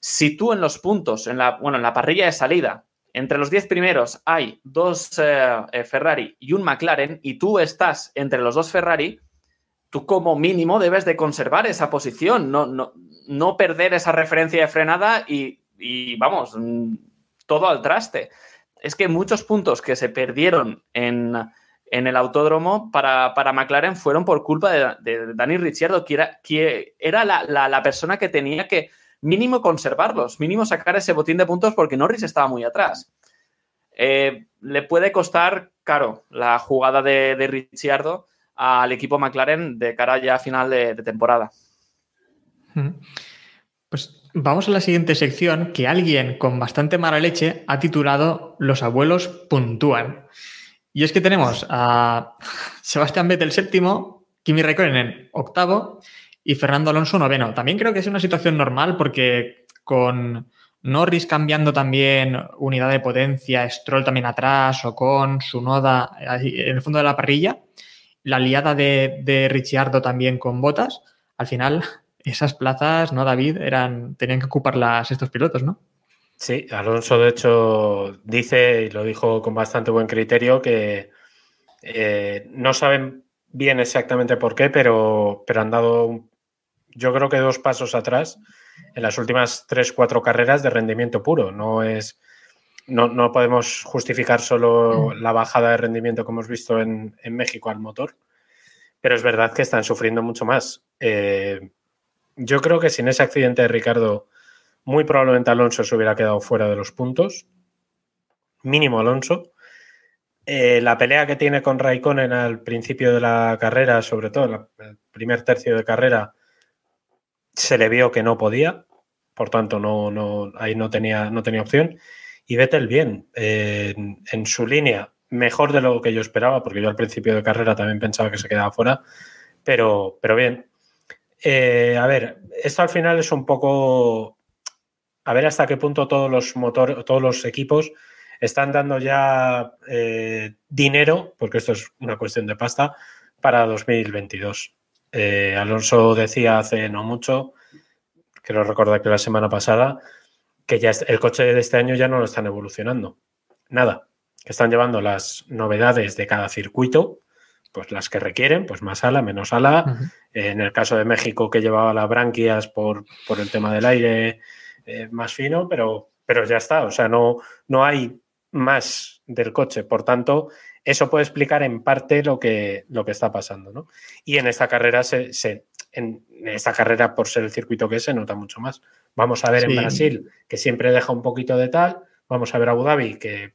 si tú en los puntos, en la, bueno, en la parrilla de salida, entre los 10 primeros hay dos eh, eh, Ferrari y un McLaren y tú estás entre los dos Ferrari, tú como mínimo debes de conservar esa posición, no, no, no perder esa referencia de frenada y, y, vamos, mm, todo al traste. Es que muchos puntos que se perdieron en, en el autódromo para, para McLaren fueron por culpa de, de Dani Ricciardo, que era, que era la, la- persona que tenía que mínimo conservarlos, mínimo sacar ese botín de puntos porque Norris estaba muy atrás. Eh, le puede costar, claro, la jugada de, Ricciardo al equipo McLaren de cara ya a final de, de temporada. Pues vamos a la siguiente sección que alguien con bastante mala leche ha titulado Los abuelos puntúan. Y es que tenemos a Sebastián Vettel séptimo, Kimi Raikkonen octavo y Fernando Alonso noveno. También creo que es una situación normal porque con Norris cambiando también unidad de potencia, Stroll también atrás, Ocon, Sunoda ahí en el fondo de la parrilla, la liada de, de Ricciardo también con botas, al final esas plazas, ¿no, David? Eran, tenían que ocuparlas estos pilotos, ¿no? Sí, Alonso de hecho dice, y lo dijo con bastante buen criterio, que eh, no saben bien exactamente por qué, pero, pero han dado, yo creo que dos pasos atrás en las últimas tres, cuatro carreras de rendimiento puro. No es, no, no podemos justificar solo la bajada de rendimiento que hemos visto en, en México al motor, pero es verdad que están sufriendo mucho más. Eh, yo creo que sin ese accidente de Ricardo, muy probablemente Alonso se hubiera quedado fuera de los puntos. Mínimo Alonso. Eh, la pelea que tiene con Raikkonen al principio de la carrera, sobre todo en el primer tercio de carrera se le vio que no podía, por tanto no, no, ahí no tenía, no tenía opción. Y Vettel bien, eh, en, en su línea, mejor de lo que yo esperaba, porque yo al principio de carrera también pensaba que se quedaba fuera, pero, pero bien. Eh, a ver, esto al final es un poco a ver hasta qué punto todos los motores, todos los equipos están dando ya eh, dinero, porque esto es una cuestión de pasta, para 2022. Eh, Alonso decía hace no mucho, quiero recordar que la semana pasada, que ya el coche de este año ya no lo están evolucionando. Nada, que están llevando las novedades de cada circuito, pues las que requieren, pues más ala, menos ala. Uh -huh. En el caso de México, que llevaba las branquias por, por el tema del aire eh, más fino, pero, pero ya está. O sea, no, no hay más del coche. Por tanto, eso puede explicar en parte lo que, lo que está pasando. ¿no? Y en esta carrera, se, se, en esta carrera, por ser el circuito que es, se nota mucho más. Vamos a ver sí. en Brasil, que siempre deja un poquito de tal. Vamos a ver Abu Dhabi, que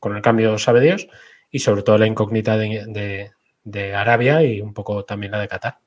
con el cambio sabe Dios. Y sobre todo la incógnita de, de, de Arabia y un poco también la de Qatar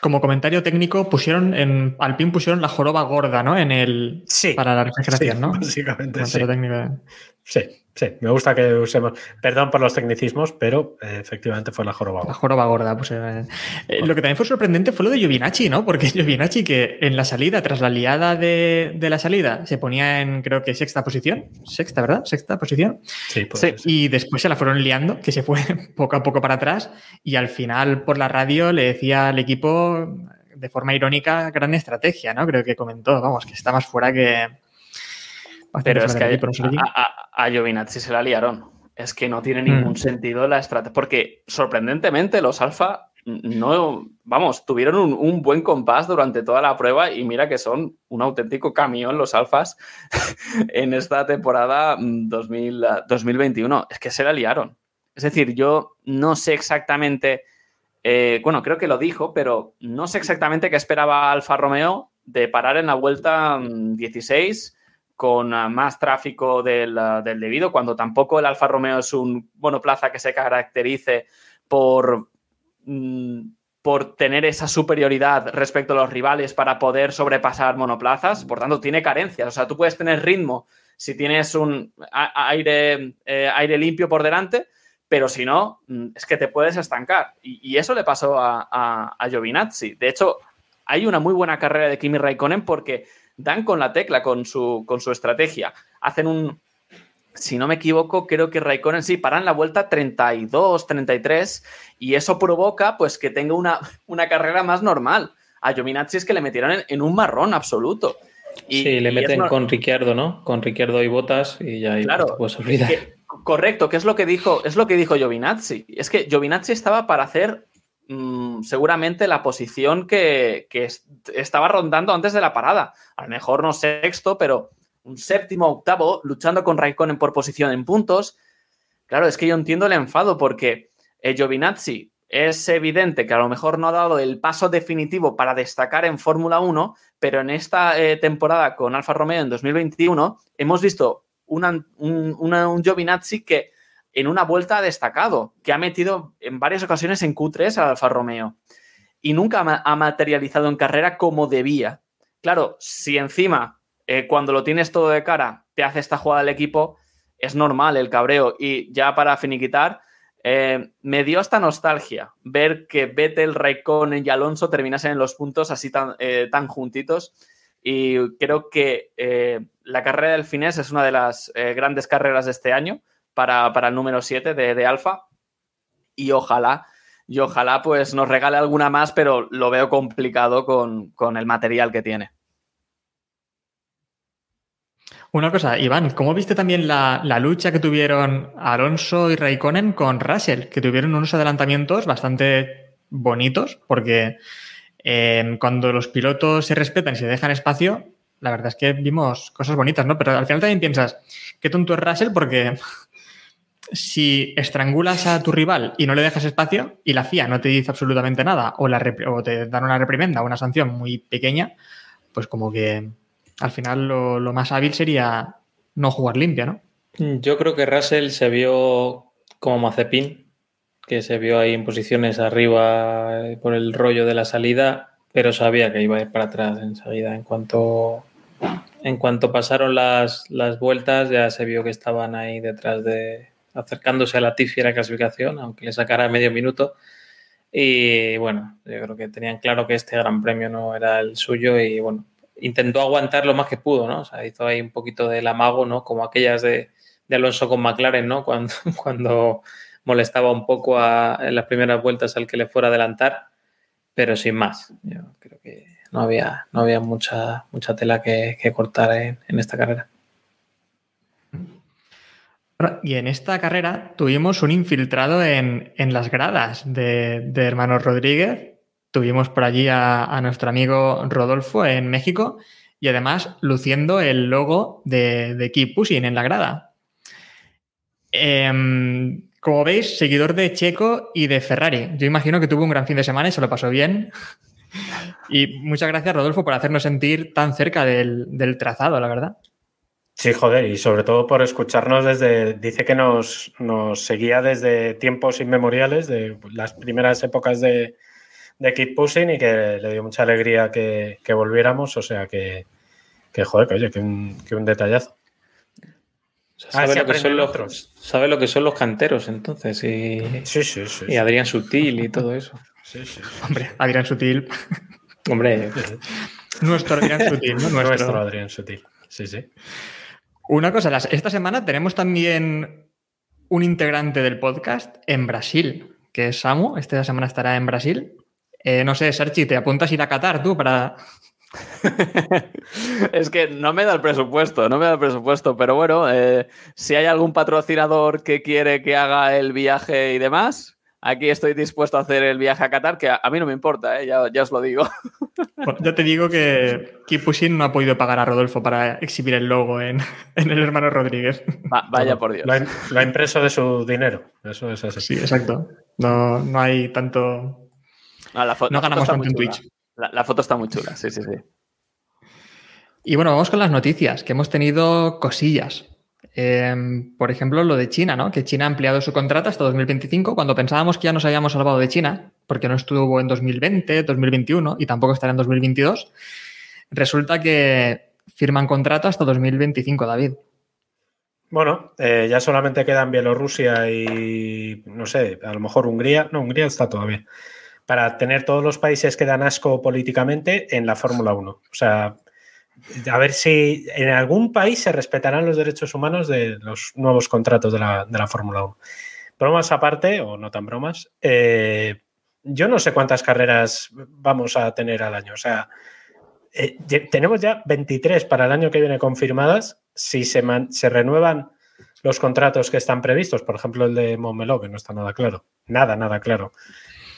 como comentario técnico, pusieron en Alpine pusieron la joroba gorda, ¿no? En el sí, para la refrigeración, sí, ¿no? Básicamente. Sí. Técnico. sí, sí. Me gusta que usemos. Perdón por los tecnicismos, pero eh, efectivamente fue la joroba gorda. La joroba gorda, pues. Eh, eh, lo que también fue sorprendente fue lo de Giovinacci, ¿no? Porque Giovinacci, que en la salida, tras la liada de, de, la salida, se ponía en, creo que sexta posición. Sexta, ¿verdad? Sexta posición. Sí, pues, sí. Y después se la fueron liando, que se fue poco a poco para atrás. Y al final, por la radio, le decía al equipo de forma irónica, gran estrategia, ¿no? Creo que comentó, vamos, que está más fuera que. Pero es que a, a, a, Giovinazzi se la liaron. Es que no tiene ningún mm. sentido la estrategia. Porque sorprendentemente los Alfa no, vamos, tuvieron un, un, buen compás durante toda la prueba y mira que son un auténtico camión los Alfas en esta temporada 2000, 2021. Es que se la liaron. Es decir, yo no sé exactamente eh, bueno, creo que lo dijo, pero no sé exactamente qué esperaba Alfa Romeo de parar en la vuelta 16 con más tráfico del, del, debido, cuando tampoco el Alfa Romeo es un monoplaza que se caracterice por, mm, por tener esa superioridad respecto a los rivales para poder sobrepasar monoplazas. Por tanto, tiene carencias. O sea, tú puedes tener ritmo si tienes un aire, eh, aire limpio por delante, pero si no, mm, es que te puedes estancar. Y, y eso le pasó a, a, a, Giovinazzi. De hecho, hay una muy buena carrera de Kimi Raikkonen porque dan con la tecla con su, con su estrategia. Hacen un, si no me equivoco, creo que Raikkonen sí, paran la vuelta 32, 33 y eso provoca pues que tenga una, una carrera más normal. A Giovinazzi es que le metieron en, en un marrón absoluto. Y, sí, le meten no... con Ricciardo, ¿no? Con Ricciardo y Botas y ya claro, puedes olvidar. Que, correcto, que es lo que dijo, es lo que dijo Giovinazzi. Es que Giovinazzi estaba para hacer mmm, seguramente la posición que, que est estaba rondando antes de la parada. A lo mejor no sexto, pero un séptimo, octavo, luchando con Raikkonen por posición en puntos. Claro, es que yo entiendo el enfado porque eh, Giovinazzi es evidente que a lo mejor no ha dado el paso definitivo para destacar en Fórmula 1, pero en esta eh, temporada con Alfa Romeo en 2021 hemos visto un, un Giovinazzi que en una vuelta destacado, que ha metido en varias ocasiones en Q3 al Alfa Romeo y nunca ha materializado en carrera como debía. Claro, si encima eh, cuando lo tienes todo de cara te hace esta jugada el equipo, es normal el cabreo. Y ya para finiquitar, eh, me dio esta nostalgia ver que Vettel, Raikkonen y Alonso terminasen en los puntos así tan, eh, tan juntitos. Y creo que la carrera del finés es una de las grandes carreras de este año para, para el número 7 de, de Alfa. Y ojalá, y ojalá pues nos regale alguna más, pero lo veo complicado con, con el material que tiene. Una cosa, Iván, ¿cómo viste también la, la, lucha que tuvieron Alonso y Raikkonen con Russell? Que tuvieron unos adelantamientos bastante bonitos, porque eh, cuando los pilotos se respetan y se dejan espacio, la verdad es que vimos cosas bonitas, ¿no? Pero al final también piensas, qué tonto es Russell, porque si estrangulas a tu rival y no le dejas espacio y la FIA no te dice absolutamente nada o, te dan una reprimenda o una sanción muy pequeña, pues como que al final lo, lo, más hábil sería no jugar limpia, ¿no? Yo creo que Russell se vio como Mazepin, que se vio ahí en posiciones arriba por el rollo de la salida, pero sabía que iba a ir para atrás. En cuanto, en cuanto pasaron las, las vueltas, ya se vio que estaban ahí detrás de, acercándose a la tifia la clasificación, aunque le sacara medio minuto. Y bueno, yo creo que tenían claro que este gran premio no era el suyo y bueno, intentó aguantar lo más que pudo, ¿no? O sea, hizo ahí un poquito del amago, ¿no? Como aquellas de, de Alonso con McLaren, ¿no? Cuando, cuando molestaba un poco a, en las primeras vueltas al que le fuera a adelantar, pero sin más. Yo creo que no había, no había mucha, mucha tela que, que cortar en, en esta carrera. Y en esta carrera tuvimos un infiltrado en, en las gradas de, de, Hermanos Rodríguez. Tuvimos por allí a, nuestro amigo Rodolfo en México y además luciendo el logo de, de Keep Pushing en la grada. Eh, como veis, seguidor de Checo y de Ferrari. Yo imagino que tuvo un gran fin de semana y se lo pasó bien. Y muchas gracias, Rodolfo, por hacernos sentir tan cerca del, del trazado, la verdad. Sí, joder, y sobre todo por escucharnos desde, dice que nos, nos seguía desde tiempos inmemoriales, de las primeras épocas de, de Keep Pushing y que le dio mucha alegría que, que volviéramos, o sea que, que joder, que oye, que un, que un detallazo. O sea, sabe, ah, lo que son los, sabe lo que son los canteros, entonces, y, sí, sí, sí, y Adrián Sutil y todo eso. Sí, sí, Hombre, Adrián Sutil. Hombre, nuestro Adrián Sutil, ¿no? Nuestro, nuestro Adrián Sutil, sí, sí. Una cosa, esta semana tenemos también un integrante del podcast en Brasil, que es Samu. Esta semana estará en Brasil. Eh, no sé, Sergi, ¿te apuntas a ir a Qatar tú para, es que no me da el presupuesto, no me da el presupuesto, pero bueno, eh, si hay algún patrocinador que quiere que haga el viaje y demás, aquí estoy dispuesto a hacer el viaje a Qatar, que a, a mí no me importa, ¿eh? ya, ya, os lo digo. Bueno, ya te digo que Keep Pushing no ha podido pagar a Rodolfo para exhibir el logo en, en el hermano Rodríguez. Va, vaya por Dios. Lo ha, lo ha, impreso de su dinero, eso es así. Sí, exacto. No, no hay tanto... No, la no ganamos tanto en Twitch. La, la, foto está muy chula, sí, sí, sí. Y bueno, vamos con las noticias, que hemos tenido cosillas. Eh, por ejemplo, lo de China, ¿no? Que China ha ampliado su contrato hasta 2025, cuando pensábamos que ya nos habíamos salvado de China, porque no estuvo en 2020, 2021 y tampoco estará en 2022. Resulta que firman contrato hasta 2025, David. Bueno, eh, ya solamente quedan Bielorrusia y, no sé, a lo mejor Hungría. No, Hungría está todavía para tener todos los países que dan asco políticamente en la Fórmula 1. O sea, a ver si en algún país se respetarán los derechos humanos de los nuevos contratos de la, de la Fórmula 1. Bromas aparte, o no tan bromas, eh, yo no sé cuántas carreras vamos a tener al año. O sea, eh, tenemos ya 23 para el año que viene confirmadas. Si se, se renuevan los contratos que están previstos, por ejemplo el de Montmeló, que no está nada claro, nada, nada claro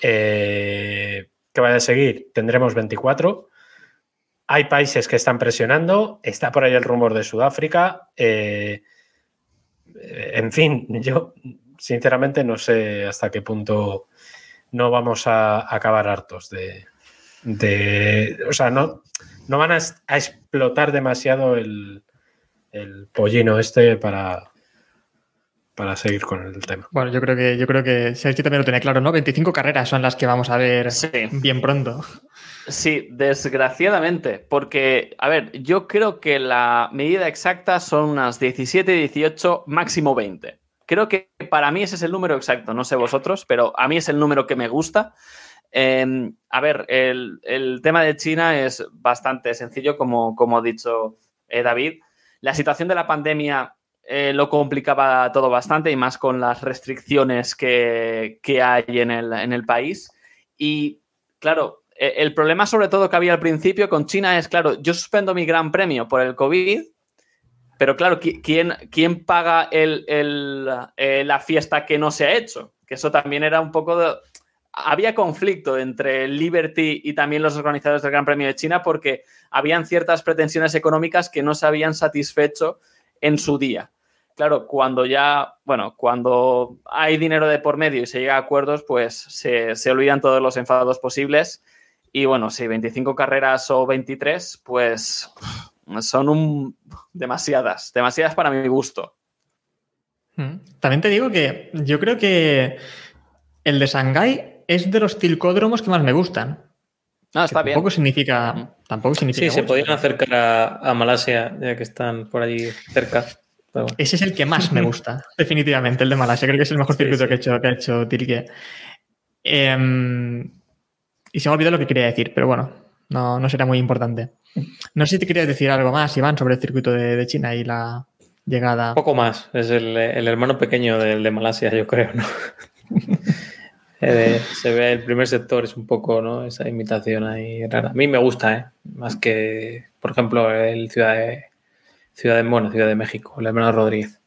eh, que vaya a seguir, tendremos 24. Hay países que están presionando, está por ahí el rumor de Sudáfrica. Eh, en fin, yo sinceramente no sé hasta qué punto no vamos a acabar hartos de... de o sea, no, no van a, a explotar demasiado el, el pollino este para, para seguir con el tema. Bueno, yo creo que yo creo que Sergio también lo tiene claro, ¿no? 25 carreras son las que vamos a ver sí. bien pronto. Sí, desgraciadamente, porque, a ver, yo creo que la medida exacta son unas 17, 18, máximo 20. Creo que para mí ese es el número exacto, no sé vosotros, pero a mí es el número que me gusta. Eh, a ver, el, el, tema de China es bastante sencillo, como, como ha dicho eh, David. La situación de la pandemia eh, lo complicaba todo bastante y más con las restricciones que, que hay en el, en el, país. Y claro, el problema sobre todo que había al principio con China es, claro, yo suspendo mi gran premio por el COVID, pero claro, ¿quién, quién paga el, el, eh, la fiesta que no se ha hecho? Que eso también era un poco de... Había conflicto entre Liberty y también los organizadores del Gran Premio de China porque habían ciertas pretensiones económicas que no se habían satisfecho en su día claro, cuando ya, bueno, cuando hay dinero de por medio y se llega a acuerdos, pues se, se olvidan todos los enfados posibles. Y bueno, si 25 carreras o 23, pues son un, demasiadas, demasiadas para mi gusto. Mm. También te digo que yo creo que el de Shanghái es de los tilcódromos que más me gustan. No, está bien. Tampoco significa. Tampoco significa Sí, se podían acercar a, a Malasia, ya que están por allí cerca. Pero bueno. Ese es el que más me gusta, definitivamente, el de Malasia. Creo que es el mejor Sí, circuito sí. Que, ha hecho, que ha hecho Tilke. Em, y se me ha olvidado lo que quería decir, pero bueno, no, no será muy importante. No sé si te querías decir algo más, Iván, sobre el circuito de, de China y la llegada. Poco más. Es el, el hermano pequeño del de Malasia, yo creo, ¿no? Eh, se ve el primer sector, es un poco, ¿no? Esa imitación ahí rara. A mí me gusta, ¿eh? Más que, por ejemplo, el Ciudad de, Ciudad de, bueno, Ciudad de México, el hermano Rodríguez.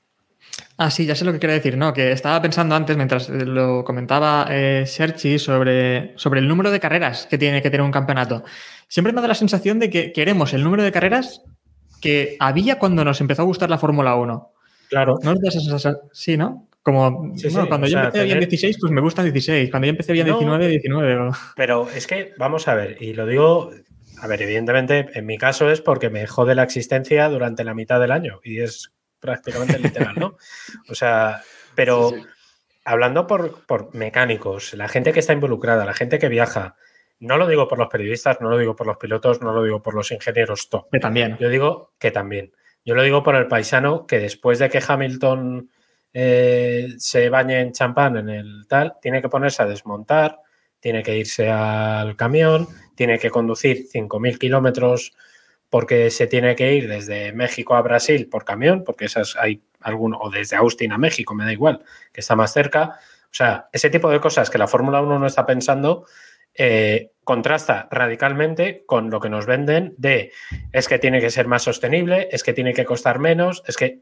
Ah, sí, ya sé lo que quería decir, ¿no? Que estaba pensando antes, mientras lo comentaba eh, Sergi, sobre, sobre el número de carreras que tiene que tener un campeonato. Siempre me da la sensación de que queremos el número de carreras que había cuando nos empezó a gustar la Fórmula 1. Claro. ¿No os? Sí, ¿no? Como, Sí, bueno, sí, cuando yo sea, empecé bien tener- 16, pues me gusta 16. Cuando yo empecé bien No. 19, 19. o- Pero es que, vamos a ver, y lo digo, a ver, evidentemente, en mi caso es porque me jode la existencia durante la mitad del año y es prácticamente literal, ¿no? O sea, pero Sí, sí. hablando por, por mecánicos, la gente que está involucrada, la gente que viaja, no lo digo por los periodistas, no lo digo por los pilotos, no lo digo por los ingenieros top. Que también. Yo digo que también. Yo lo digo por el paisano que después de que Hamilton eh, se bañe en champán en el tal, tiene que ponerse a desmontar, tiene que irse al camión, tiene que conducir 5.000 kilómetros porque se tiene que ir desde México a Brasil por camión, porque esas hay alguno, o desde Austin a México, me da igual, que está más cerca. O sea, ese tipo de cosas que la Fórmula 1 no está pensando, eh, contrasta radicalmente con lo que nos venden de es que tiene que ser más sostenible, es que tiene que costar menos, es que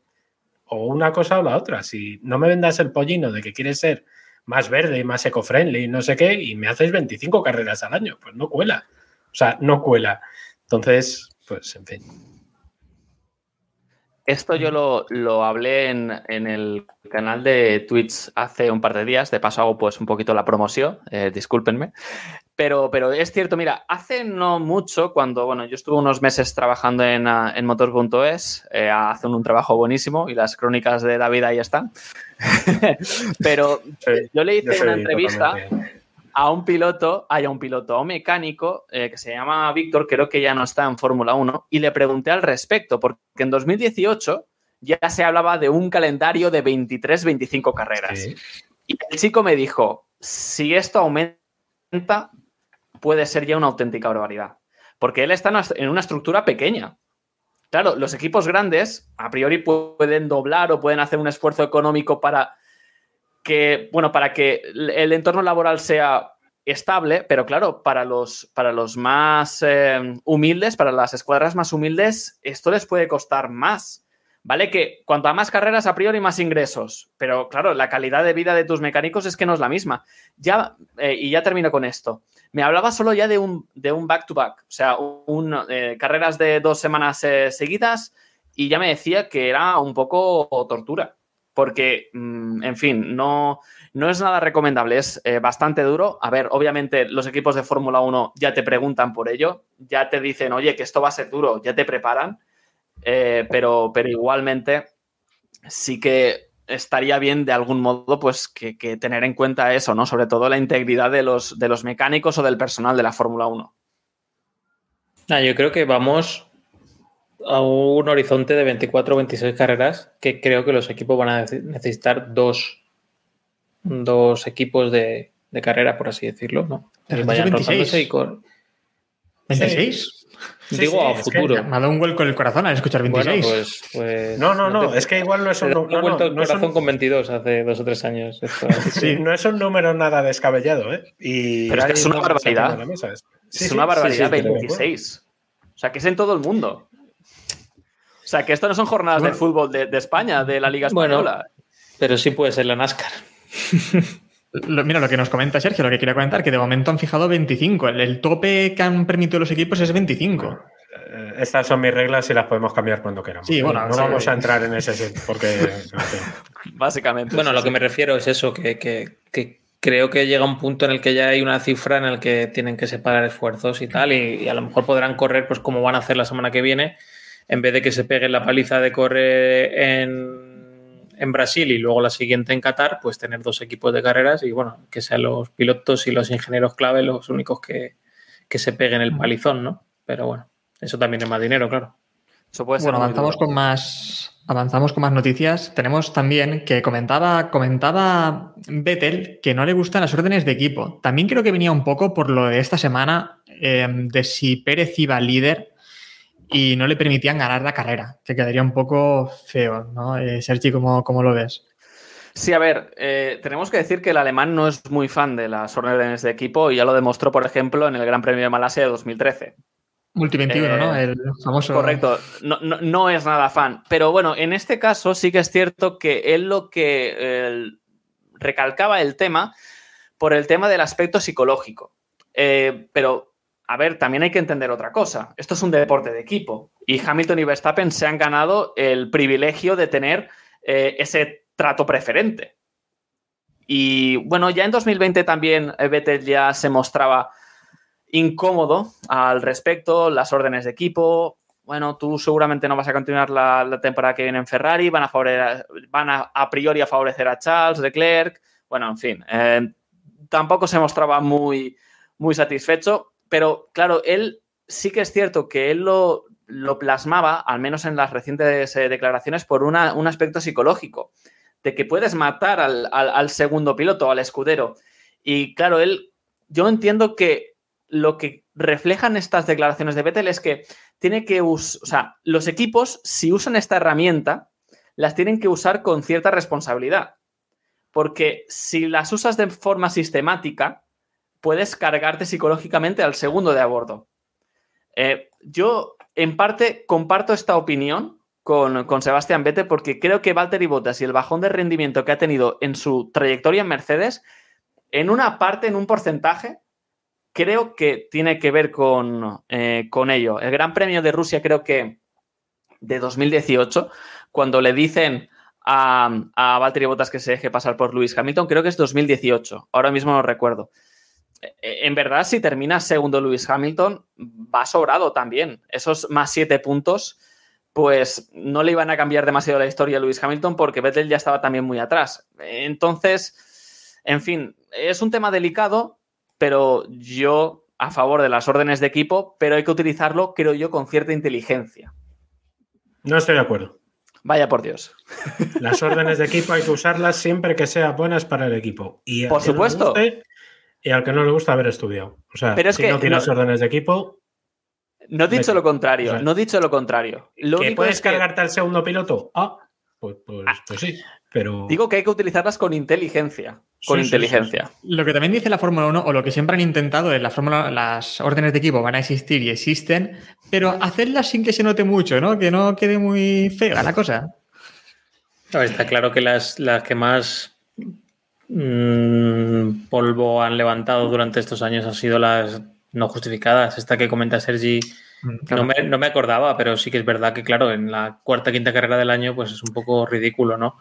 o una cosa o la otra. Si no me vendas el pollino de que quieres ser más verde y más eco-friendly y no sé qué, y me haces 25 carreras al año, pues no cuela. O sea, no cuela. Entonces, pues en fin. Esto yo lo, lo hablé en, en el canal de Twitch hace un par de días. De paso hago pues un poquito la promoción, eh, discúlpenme. Pero, pero es cierto, mira, hace no mucho, cuando bueno, yo estuve unos meses trabajando en, ah, en Motor.es, eh, hacen un trabajo buenísimo y las crónicas de David ahí están. pero Sí, yo le hice una entrevista a un piloto, hay un piloto, un mecánico eh, que se llama Víctor, creo que ya no está en Fórmula 1, y le pregunté al respecto, porque en 2018 ya se hablaba de un calendario de 23-25 carreras. Sí. Y el chico me dijo, si esto aumenta, puede ser ya una auténtica barbaridad. Porque él está en una estructura pequeña. Claro, los equipos grandes a priori pueden doblar o pueden hacer un esfuerzo económico para que, bueno, para que el entorno laboral sea estable, pero claro, para los, para los más eh, humildes, para las escuadras más humildes, esto les puede costar más. Vale que cuanto a más carreras, a priori más ingresos, pero claro, la calidad de vida de tus mecánicos es que no es la misma. Ya, eh, y ya termino con esto. Me hablaba solo ya de un de un back-to-back, o sea, un, eh, carreras de dos semanas eh, seguidas, y ya me decía que era un poco tortura porque, mm, en fin, no, no es nada recomendable, es eh, bastante duro. A ver, obviamente los equipos de Fórmula 1 ya te preguntan por ello, ya te dicen, oye, que esto va a ser duro, ya te preparan, eh, pero, pero igualmente sí que estaría bien de algún modo pues que, tener en cuenta eso, ¿no? Sobre todo la integridad de los, de los mecánicos o del personal de la Fórmula 1. Ah, yo creo que vamos a un horizonte de 24 o 26 carreras que creo que los equipos van a nece- necesitar dos, dos equipos de, de carrera, por así decirlo, ¿no? Pero Que vayan 26. rotándose y con- ¿26? Sí, Digo sí, a futuro. Me ha dado un vuelco en el corazón al escuchar 26. Bueno, pues, pues- No, no, no, te- es que igual no es un, da no, no, vuelta al no un- corazón con 22 hace dos o tres años. esto. Sí. no es un número nada descabellado, ¿eh? Y Pero es que es una barbaridad. mesa, es- Sí, es sí, una barbaridad, sí, te lo 26. O sea, que es en todo el mundo. O sea, que esto no son jornadas de fútbol de, de España, de la Liga Bueno. Española. Pero sí puede ser la NASCAR. Lo- mira, lo que nos comenta Sergio, lo que quería comentar, que de momento han fijado 25. El, el tope que han permitido los equipos es 25. Eh, Estas son mis reglas y las podemos cambiar cuando queramos. Sí, bueno, no sí. vamos a entrar en ese sitio porque. Básicamente. Bueno, sí, lo que me refiero es eso, que, que- que creo que llega un punto en el que ya hay una cifra en el que tienen que separar esfuerzos y tal, y, y a lo mejor podrán correr pues como van a hacer la semana que viene, en vez de que se peguen la paliza de correr en, en Brasil y luego la siguiente en Qatar, pues tener dos equipos de carreras y bueno, que sean los pilotos y los ingenieros clave los únicos que, que se peguen el palizón, ¿no? Pero bueno, eso también es más dinero, claro. Eso puede ser Bueno, avanzamos duro. con más. Avanzamos con más noticias. Tenemos también que comentaba, comentaba Vettel que no le gustan las órdenes de equipo. También creo que venía un poco por lo de esta semana eh, de si Pérez iba líder y no le permitían ganar la carrera, que quedaría un poco feo, ¿no? Eh, Sergi, ¿cómo, cómo lo ves? Sí, a ver, eh, tenemos que decir que el alemán no es muy fan de las órdenes de equipo y ya lo demostró, por ejemplo, en el Gran Premio de Malasia de 2013. Multi 21, Eh, ¿no? El famoso. Correcto, no, no- no es nada fan. Pero bueno, en este caso sí que es cierto que él lo que eh, recalcaba el tema por el tema del aspecto psicológico. Eh, pero, a ver, también hay que entender otra cosa. Esto es un deporte de equipo y Hamilton y Verstappen se han ganado el privilegio de tener eh, ese trato preferente. Y bueno, ya en 2020 también eh, Vettel ya se mostraba incómodo al respecto, las órdenes de equipo. Bueno, tú seguramente no vas a continuar la, temporada que viene en Ferrari, van a, favore- van a, a priori a favorecer a Charles, Leclerc. Bueno, en fin, eh, tampoco se mostraba muy, muy satisfecho, pero claro, él sí que es cierto que él lo, plasmaba, al menos en las recientes eh, declaraciones, por un aspecto psicológico, de que puedes matar al, al- al segundo piloto, al escudero. Y claro, él, yo entiendo que lo que reflejan estas declaraciones de Vettel es que tiene que usar, o sea, los equipos, si usan esta herramienta, las tienen que usar con cierta responsabilidad. Porque si las usas de forma sistemática, puedes cargarte psicológicamente al segundo de a bordo. Eh, yo, en parte, comparto esta opinión con, con Sebastián Vettel porque creo que Valtteri Bottas y el bajón de rendimiento que ha tenido en su trayectoria en Mercedes, en una parte, en un porcentaje, creo que tiene que ver con, eh, con ello. El Gran Premio de Rusia creo que de 2018, cuando le dicen a, a Valtteri Bottas que se deje pasar por Lewis Hamilton, creo que es 2018, ahora mismo no recuerdo. Eh, En verdad, si termina segundo Lewis Hamilton, va sobrado también. Esos más siete puntos, pues no le iban a cambiar demasiado la historia a Lewis Hamilton porque Vettel ya estaba también muy atrás. Entonces, en fin, es un tema delicado, pero yo a favor de las órdenes de equipo, pero hay que utilizarlo, creo yo, con cierta inteligencia. No estoy de acuerdo. Vaya por Dios. Las órdenes de equipo hay que usarlas siempre que sean buenas para el equipo. Y Por supuesto. guste, y al que no le gusta haber estudiado. O sea, Pero es si que no tienes no- órdenes de equipo, No he dicho Vete. lo contrario, O sea, no he dicho lo contrario. Lo ¿que único puedes es que cargarte al segundo piloto? Ah, pues, pues, pues sí. Pero digo que hay que utilizarlas con inteligencia. Con Sí, sí, inteligencia. Lo que también dice la Fórmula 1, o lo que siempre han intentado es la Fórmula, las órdenes de equipo van a existir y existen, pero hacerlas sin que se note mucho, ¿no? Que no quede muy fea la cosa. Está claro que las, las que más mm, polvo han levantado durante estos años han sido las no justificadas. Esta que comenta Sergi, no me, no me acordaba, pero sí que es verdad que, claro, en la cuarta, quinta carrera del año, pues es un poco ridículo, ¿no?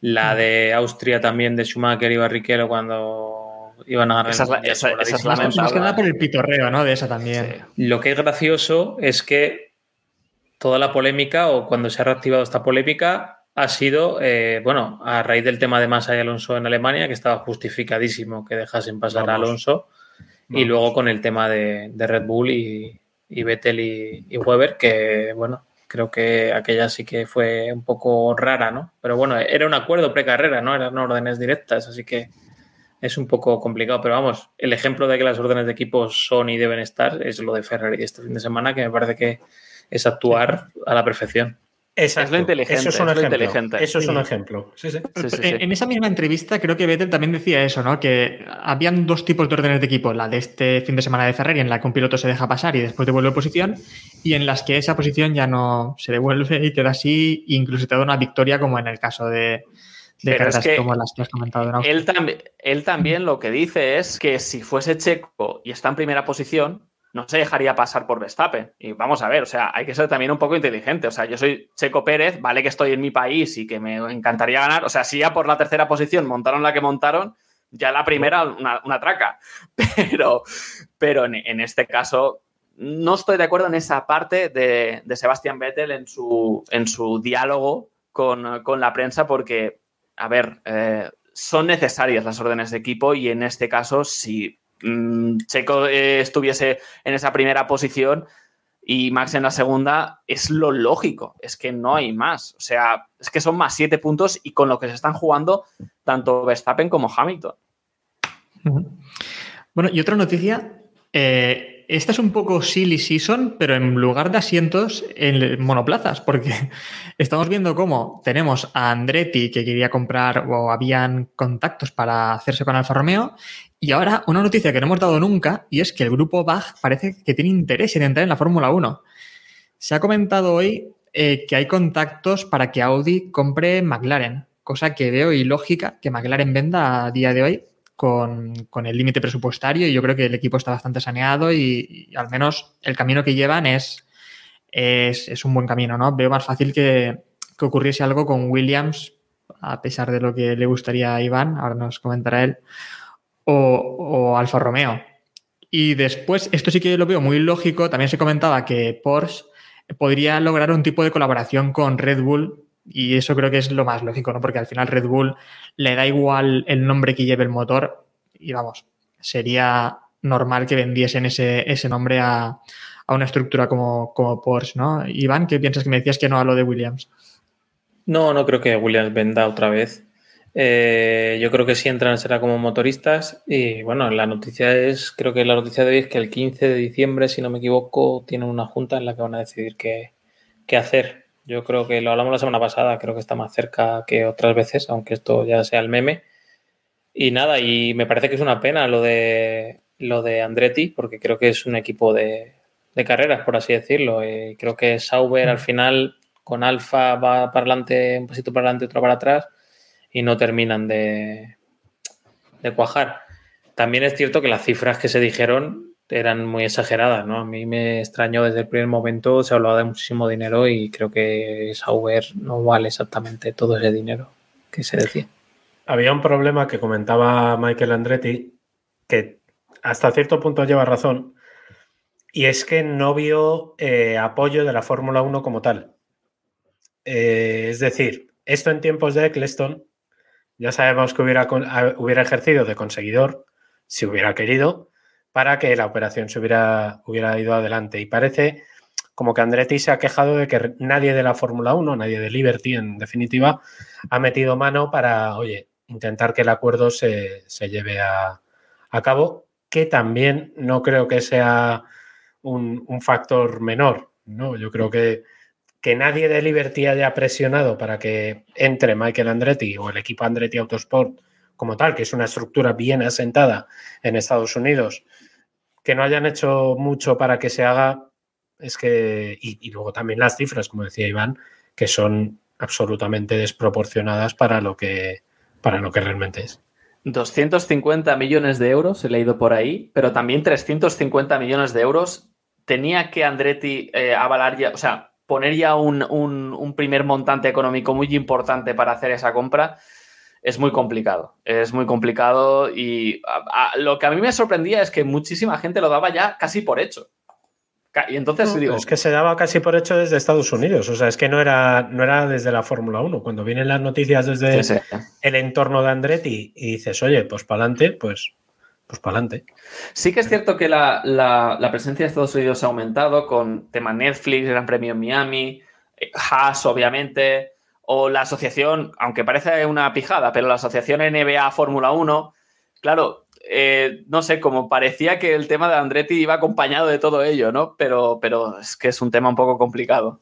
La de Austria también, de Schumacher y Barrichello, cuando iban a ganar Esa es la- el esa- esa es Más, más que nada por el pitorreo, ¿no? De esa también. Sí. Lo que es gracioso es que toda la polémica, o cuando se ha reactivado esta polémica, ha sido, eh, bueno, a raíz del tema de Massa y Alonso en Alemania, que estaba justificadísimo que dejasen pasar a Vamos. Alonso, y luego con el tema de, de Red Bull y, y Vettel y, y Weber, que, bueno, creo que aquella sí que fue un poco rara, ¿no? Pero bueno, era un acuerdo precarrera, ¿no? Eran órdenes directas, así que es un poco complicado, pero vamos, el ejemplo de que las órdenes de equipo son y deben estar es lo de Ferrari este fin de semana, que me parece que es actuar a la perfección. Exacto. Es lo inteligente, Eso es un es ejemplo. inteligente. Eso es un ejemplo. Sí, sí. Sí, sí, sí. En, en esa misma entrevista creo que Vettel también decía eso, ¿no? Que habían dos tipos de órdenes de equipo, la de este fin de semana de Ferrari, en la que un piloto se deja pasar y después devuelve posición, y en las que esa posición ya no se devuelve y queda así, incluso te da una victoria como en el caso de, de Pero es que como las que has comentado. él también lo que dice es que si fuese Checo y está en primera posición, no se dejaría pasar por Verstappen. Y vamos a ver, o sea, hay que ser también un poco inteligente. O sea, yo soy Checo Pérez, vale que estoy en mi país y que me encantaría ganar. O sea, si ya por la tercera posición montaron la que montaron, ya la primera una, una traca. Pero, pero en, en este caso, no estoy de acuerdo en esa parte de, de Sebastián Vettel en su, en su diálogo con, con la prensa porque a ver, eh, son necesarias las órdenes de equipo y en este caso, si mm, Checo eh, estuviese en esa primera posición y Max en la segunda, es lo lógico, es que no hay más. O sea, es que son más siete puntos y con lo que se están jugando tanto Verstappen como Hamilton. Bueno, y otra noticia, eh, esta es un poco silly season, pero en lugar de asientos en monoplazas, porque estamos viendo cómo tenemos a Andretti que quería comprar o habían contactos para hacerse con Alfa Romeo, y ahora una noticia que no hemos dado nunca, y es que el grupo Bach parece que tiene interés en entrar en la Fórmula 1. Se ha comentado hoy eh, que hay contactos para que Audi compre McLaren, cosa que veo ilógica que McLaren venda a día de hoy con, el límite presupuestario y yo creo que el equipo está bastante saneado y, al menos el camino que llevan es, un buen camino, ¿no? Veo más fácil que, que, ocurriese algo con Williams, a pesar de lo que le gustaría a Iván, ahora nos comentará él, o, Alfa Romeo. Y después, esto sí que lo veo muy lógico, también se comentaba que Porsche podría lograr un tipo de colaboración con Red Bull y eso creo que es lo más lógico, ¿no? Porque al final Red Bull le da igual el nombre que lleve el motor y vamos, sería normal que vendiesen ese, ese nombre a, a, una estructura como, como Porsche, ¿no? Iván, ¿qué piensas que me decías que no a lo de Williams? No, no creo que Williams venda otra vez. Eh, yo creo que si entran será como motoristas y bueno, la noticia es, creo que la noticia de hoy es que el 15 de diciembre, si no me equivoco, tienen una junta en la que van a decidir qué, qué hacer. Yo creo que lo hablamos la semana pasada, creo que está más cerca que otras veces, aunque esto ya sea el meme. Y nada, y me parece que es una pena lo de lo de Andretti, porque creo que es un equipo de, de carreras, por así decirlo. Y creo que Sauber al final con Alfa va para adelante, un pasito para adelante, otro para atrás, y no terminan de, de cuajar. También es cierto que las cifras que se dijeron eran muy exageradas, ¿no? A mí me extrañó desde el primer momento, se hablaba de muchísimo dinero y creo que Sauber no vale exactamente todo ese dinero que se decía. Había un problema que comentaba Michael Andretti, que hasta cierto punto lleva razón, y es que no vio eh, apoyo de la Fórmula 1 como tal. Eh, es decir, esto en tiempos de Eccleston, ya sabemos que hubiera, hubiera ejercido de conseguidor, si hubiera querido, para que la operación se hubiera, hubiera ido adelante. Y parece como que Andretti se ha quejado de que nadie de la Fórmula 1, nadie de Liberty en definitiva, ha metido mano para, oye, intentar que el acuerdo se, se lleve a, cabo, que también no creo que sea un, un factor menor. ¿no? Yo creo que, que nadie de Liberty haya presionado para que entre Michael Andretti o el equipo Andretti Autosport como tal, que es una estructura bien asentada en Estados Unidos, que no hayan hecho mucho para que se haga, es que, y, luego también las cifras, como decía Iván, que son absolutamente desproporcionadas para lo que, para lo que realmente es. 250 millones de euros, he leído por ahí, pero también 350 millones de euros tenía que Andretti eh, avalar ya, o sea, poner ya un, un, un primer montante económico muy importante para hacer esa compra es muy complicado. Es muy complicado y a, a, lo que a mí me sorprendía es que muchísima gente lo daba ya casi por hecho. Y entonces no, digo. Es que se daba casi por hecho desde Estados Unidos. O sea, es que no era, no era desde la Fórmula 1. Cuando vienen las noticias desde sí, sí. el entorno de Andretti y dices, oye, pues para adelante, pues, pues para adelante. Sí que es cierto que la, la, la, presencia de Estados Unidos ha aumentado con tema Netflix, Gran Premio en Miami, Haas, obviamente o la asociación, aunque parece una pijada, pero la asociación NBA Fórmula 1, claro, eh, no sé, como parecía que el tema de Andretti iba acompañado de todo ello, ¿no? Pero, pero es que es un tema un poco complicado.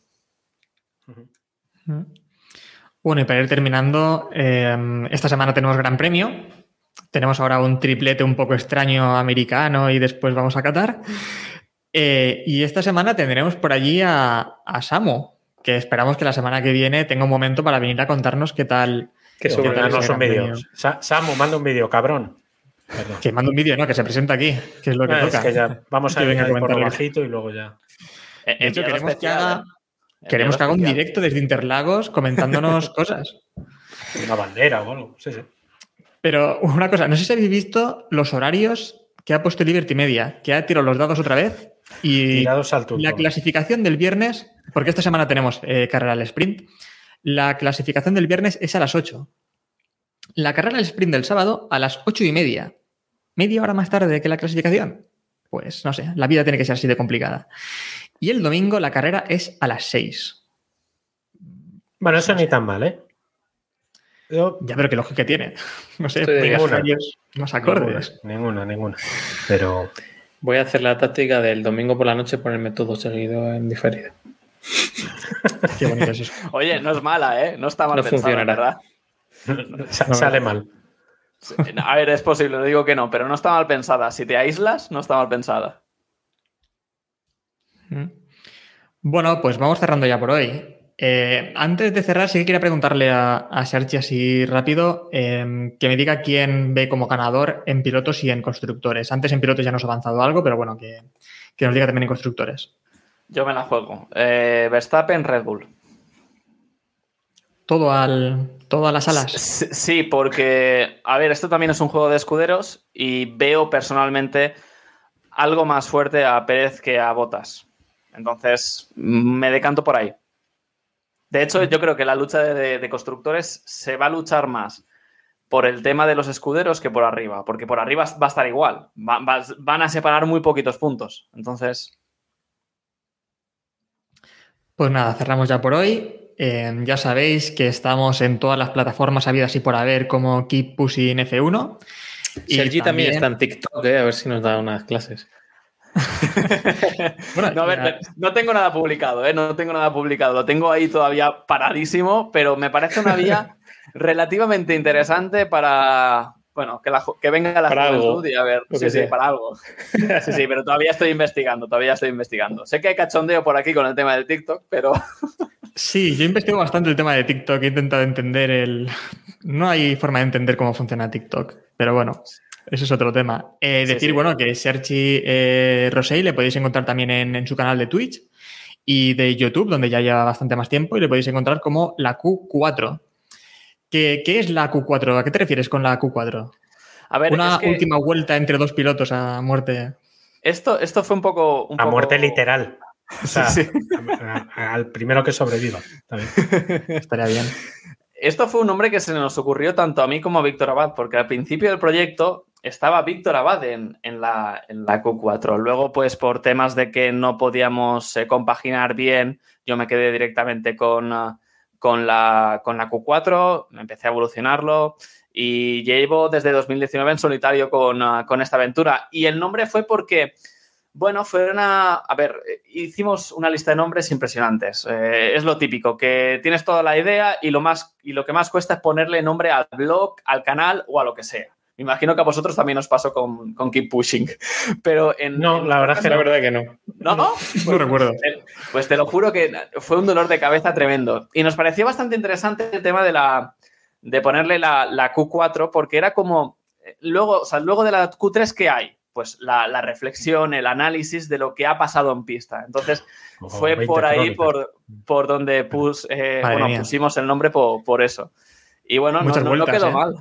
Bueno, y para ir terminando, eh, esta semana tenemos Gran Premio. Tenemos ahora un triplete un poco extraño americano y después vamos a Qatar. Eh, y esta semana tendremos por allí a, a Samu, que esperamos que la semana que viene tenga un momento para venir a contarnos qué tal. Que subirnos un vídeo. Samu, manda un vídeo, cabrón. Perdón. Que manda un vídeo, ¿no? Que se presenta aquí, que es lo que ah, toca. Es que ya vamos a venir por lo bajito y luego ya. De hecho, queremos que haga, queremos que haga un directo desde Interlagos comentándonos cosas. Una bandera o algo, sí, sí. Pero una cosa, no sé si habéis visto los horarios que ha puesto Liberty Media, que ha tirado los dados otra vez y la clasificación del viernes, porque esta semana tenemos eh, carrera al sprint, la clasificación del viernes es a las 8. La carrera del sprint del sábado a las ocho y media. Media hora más tarde que la clasificación. Pues no sé, la vida tiene que ser así de complicada. Y el domingo la carrera es a las 6. Bueno, eso ni tan mal, ¿eh? Yo- Ya, pero qué lógica tiene. No sé, ninguna. más acordes. Ninguna, ninguna. Pero Voy a hacer la táctica del domingo por la noche ponerme todo seguido en diferido. Qué bonito es eso. Oye, no es mala, ¿eh? No está mal No pensada, funcionará. ¿verdad? sa- sale mal. A ver, es posible, no digo que no, pero no está mal pensada. Si te aíslas, no está mal pensada. Mm. Bueno, pues vamos cerrando ya por hoy. Eh, antes de cerrar, sí que quería preguntarle a, a Sergi así rápido eh, que me diga quién ve como ganador en pilotos y en constructores. Antes en pilotos ya nos ha avanzado algo, pero bueno, que, que nos diga también en constructores. Yo me la juego. Eh, Verstappen, Red Bull. Todo al, todo a las alas. Sí, sí, porque, a ver, esto también es un juego de escuderos y veo personalmente algo más fuerte a Pérez que a Botas. Entonces, me decanto por ahí. De hecho, yo creo que la lucha de, de- de constructores se va a luchar más por el tema de los escuderos que por arriba, porque por arriba va a estar igual. Va- va- van a separar muy poquitos puntos. Entonces, Pues nada, cerramos ya por hoy. Eh, ya sabéis que estamos en todas las plataformas habidas y por haber como Keep Pushing F1. Y Sergi también está en TikTok, ¿eh? a ver si nos da unas clases. Bueno, No, a ver, ya- no tengo nada publicado, ¿eh? No tengo nada publicado. Lo tengo ahí todavía paradísimo, pero me parece una vía relativamente interesante para. Bueno, que, la ju- que venga la Para juventud algo, y a ver. lo Sí, sí, sea. para algo. Sí, sí, pero todavía estoy investigando, todavía estoy investigando. Sé que hay cachondeo por aquí con el tema del TikTok, pero. Sí, yo investigo bastante el tema de TikTok, he intentado entender el... No hay forma de entender cómo funciona TikTok, pero bueno, eso es otro tema. Eh, decir, sí. bueno, que Sergi eh, Rosell le podéis encontrar también en, en su canal de Twitch y de YouTube, donde ya lleva bastante más tiempo, y le podéis encontrar como la Q4. ¿Qué, qué es la Q4? ¿A qué te refieres con la Q4? A ver, Una es que última vuelta entre dos pilotos a muerte. esto, esto fue un poco. un A poco- muerte literal. O sea, Sí, sí. a- a- al primero que sobreviva. también. Estaría bien. Esto fue un nombre que se nos ocurrió tanto a mí como a Víctor Abad, porque al principio del proyecto estaba Víctor Abad en, en la, en la Q4. Luego, pues por temas de que no podíamos eh, compaginar bien, yo me quedé directamente con, ah, con, la, con la Q4, empecé a evolucionarlo y llevo desde 2019 en solitario con, ah, con esta aventura. Y el nombre fue porque... Bueno, fue una. A ver, eh, hicimos una lista de nombres impresionantes. Eh, es lo típico, que tienes toda la idea y lo, más, y lo que más cuesta es ponerle nombre al blog, al canal o a lo que sea. Me imagino que a vosotros también os pasó con, con Keep Pushing. Pero en. No, en la verdad es que La no. verdad que no. ¿No? ¿No? No recuerdo. Pues te lo juro que fue un dolor de cabeza tremendo. Y nos pareció bastante interesante el tema de la de ponerle la, la Q4, porque era como. eh, Luego, o sea, luego de la Q3, ¿qué hay? Pues la, la reflexión, el análisis de lo que ha pasado en pista. Entonces, Oh, fue 20 por ahí por, por donde pus, eh, bueno, pusimos el nombre por, por eso. Y bueno, no, quedó ¿eh? mal.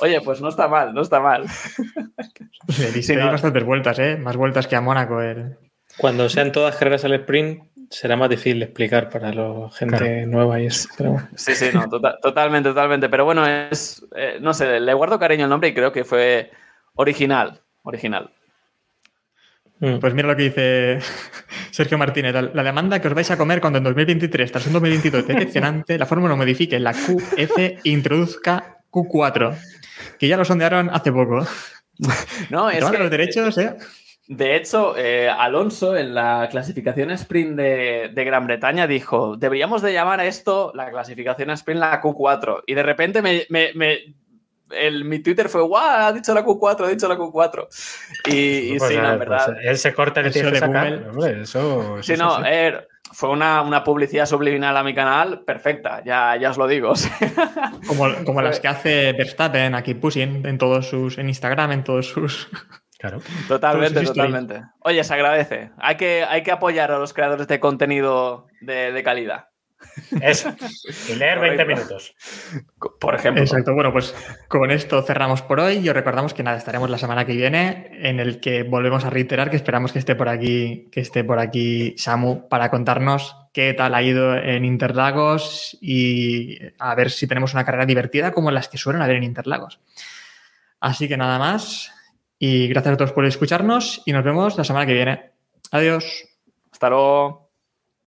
Oye, pues no está mal, no está mal. Le diste Sí, no. bastantes vueltas, ¿eh? Más vueltas que a Mónaco. el- Cuando sean todas carreras al sprint, será más difícil explicar para la gente Claro. nueva y eso. Pero. Sí, sí, no, tota- totalmente, totalmente. Pero bueno, es, eh, no sé, le guardo cariño al nombre y creo que fue original, original. Mm. Pues mira lo que dice Sergio Martínez. La, demanda que os vais a comer cuando en 2023, tras un 2022 decepcionante, la fórmula modifique la QF e introduzca Q4, que ya lo sondearon hace poco. No, es que, los derechos, ¿eh? de hecho, eh, Alonso en la clasificación sprint de, de Gran Bretaña dijo, deberíamos de llamar a esto la clasificación sprint la Q4. Y de repente me, me- me- el- mi Twitter fue, guau, ha dicho la Q4, ha dicho la Q4. Y, y Pues sí, no, en verdad. pues ese corte que Eso tienes que de sacar, Google. hombre, eso, eso Sí, sí, no, sí. eh, fue una, una publicidad subliminal a mi canal perfecta, ya, ya os lo digo. Como, como las que hace Verstappen aquí pushing en todos sus, en Instagram, en todos sus. Claro. Totalmente, totalmente. Oye, se agradece. Hay que, hay que apoyar a los creadores de contenido de, de calidad. Eso. Y leer 20 minutos. Por ejemplo. Exacto. Bueno, pues con esto cerramos por hoy y os recordamos que nada, estaremos la semana que viene en el que volvemos a reiterar que esperamos que esté por aquí, que esté por aquí Samu para contarnos qué tal ha ido en Interlagos y a ver si tenemos una carrera divertida como las que suelen haber en Interlagos. Así que nada más y gracias a todos por escucharnos y nos vemos la semana que viene. Adiós. Hasta luego.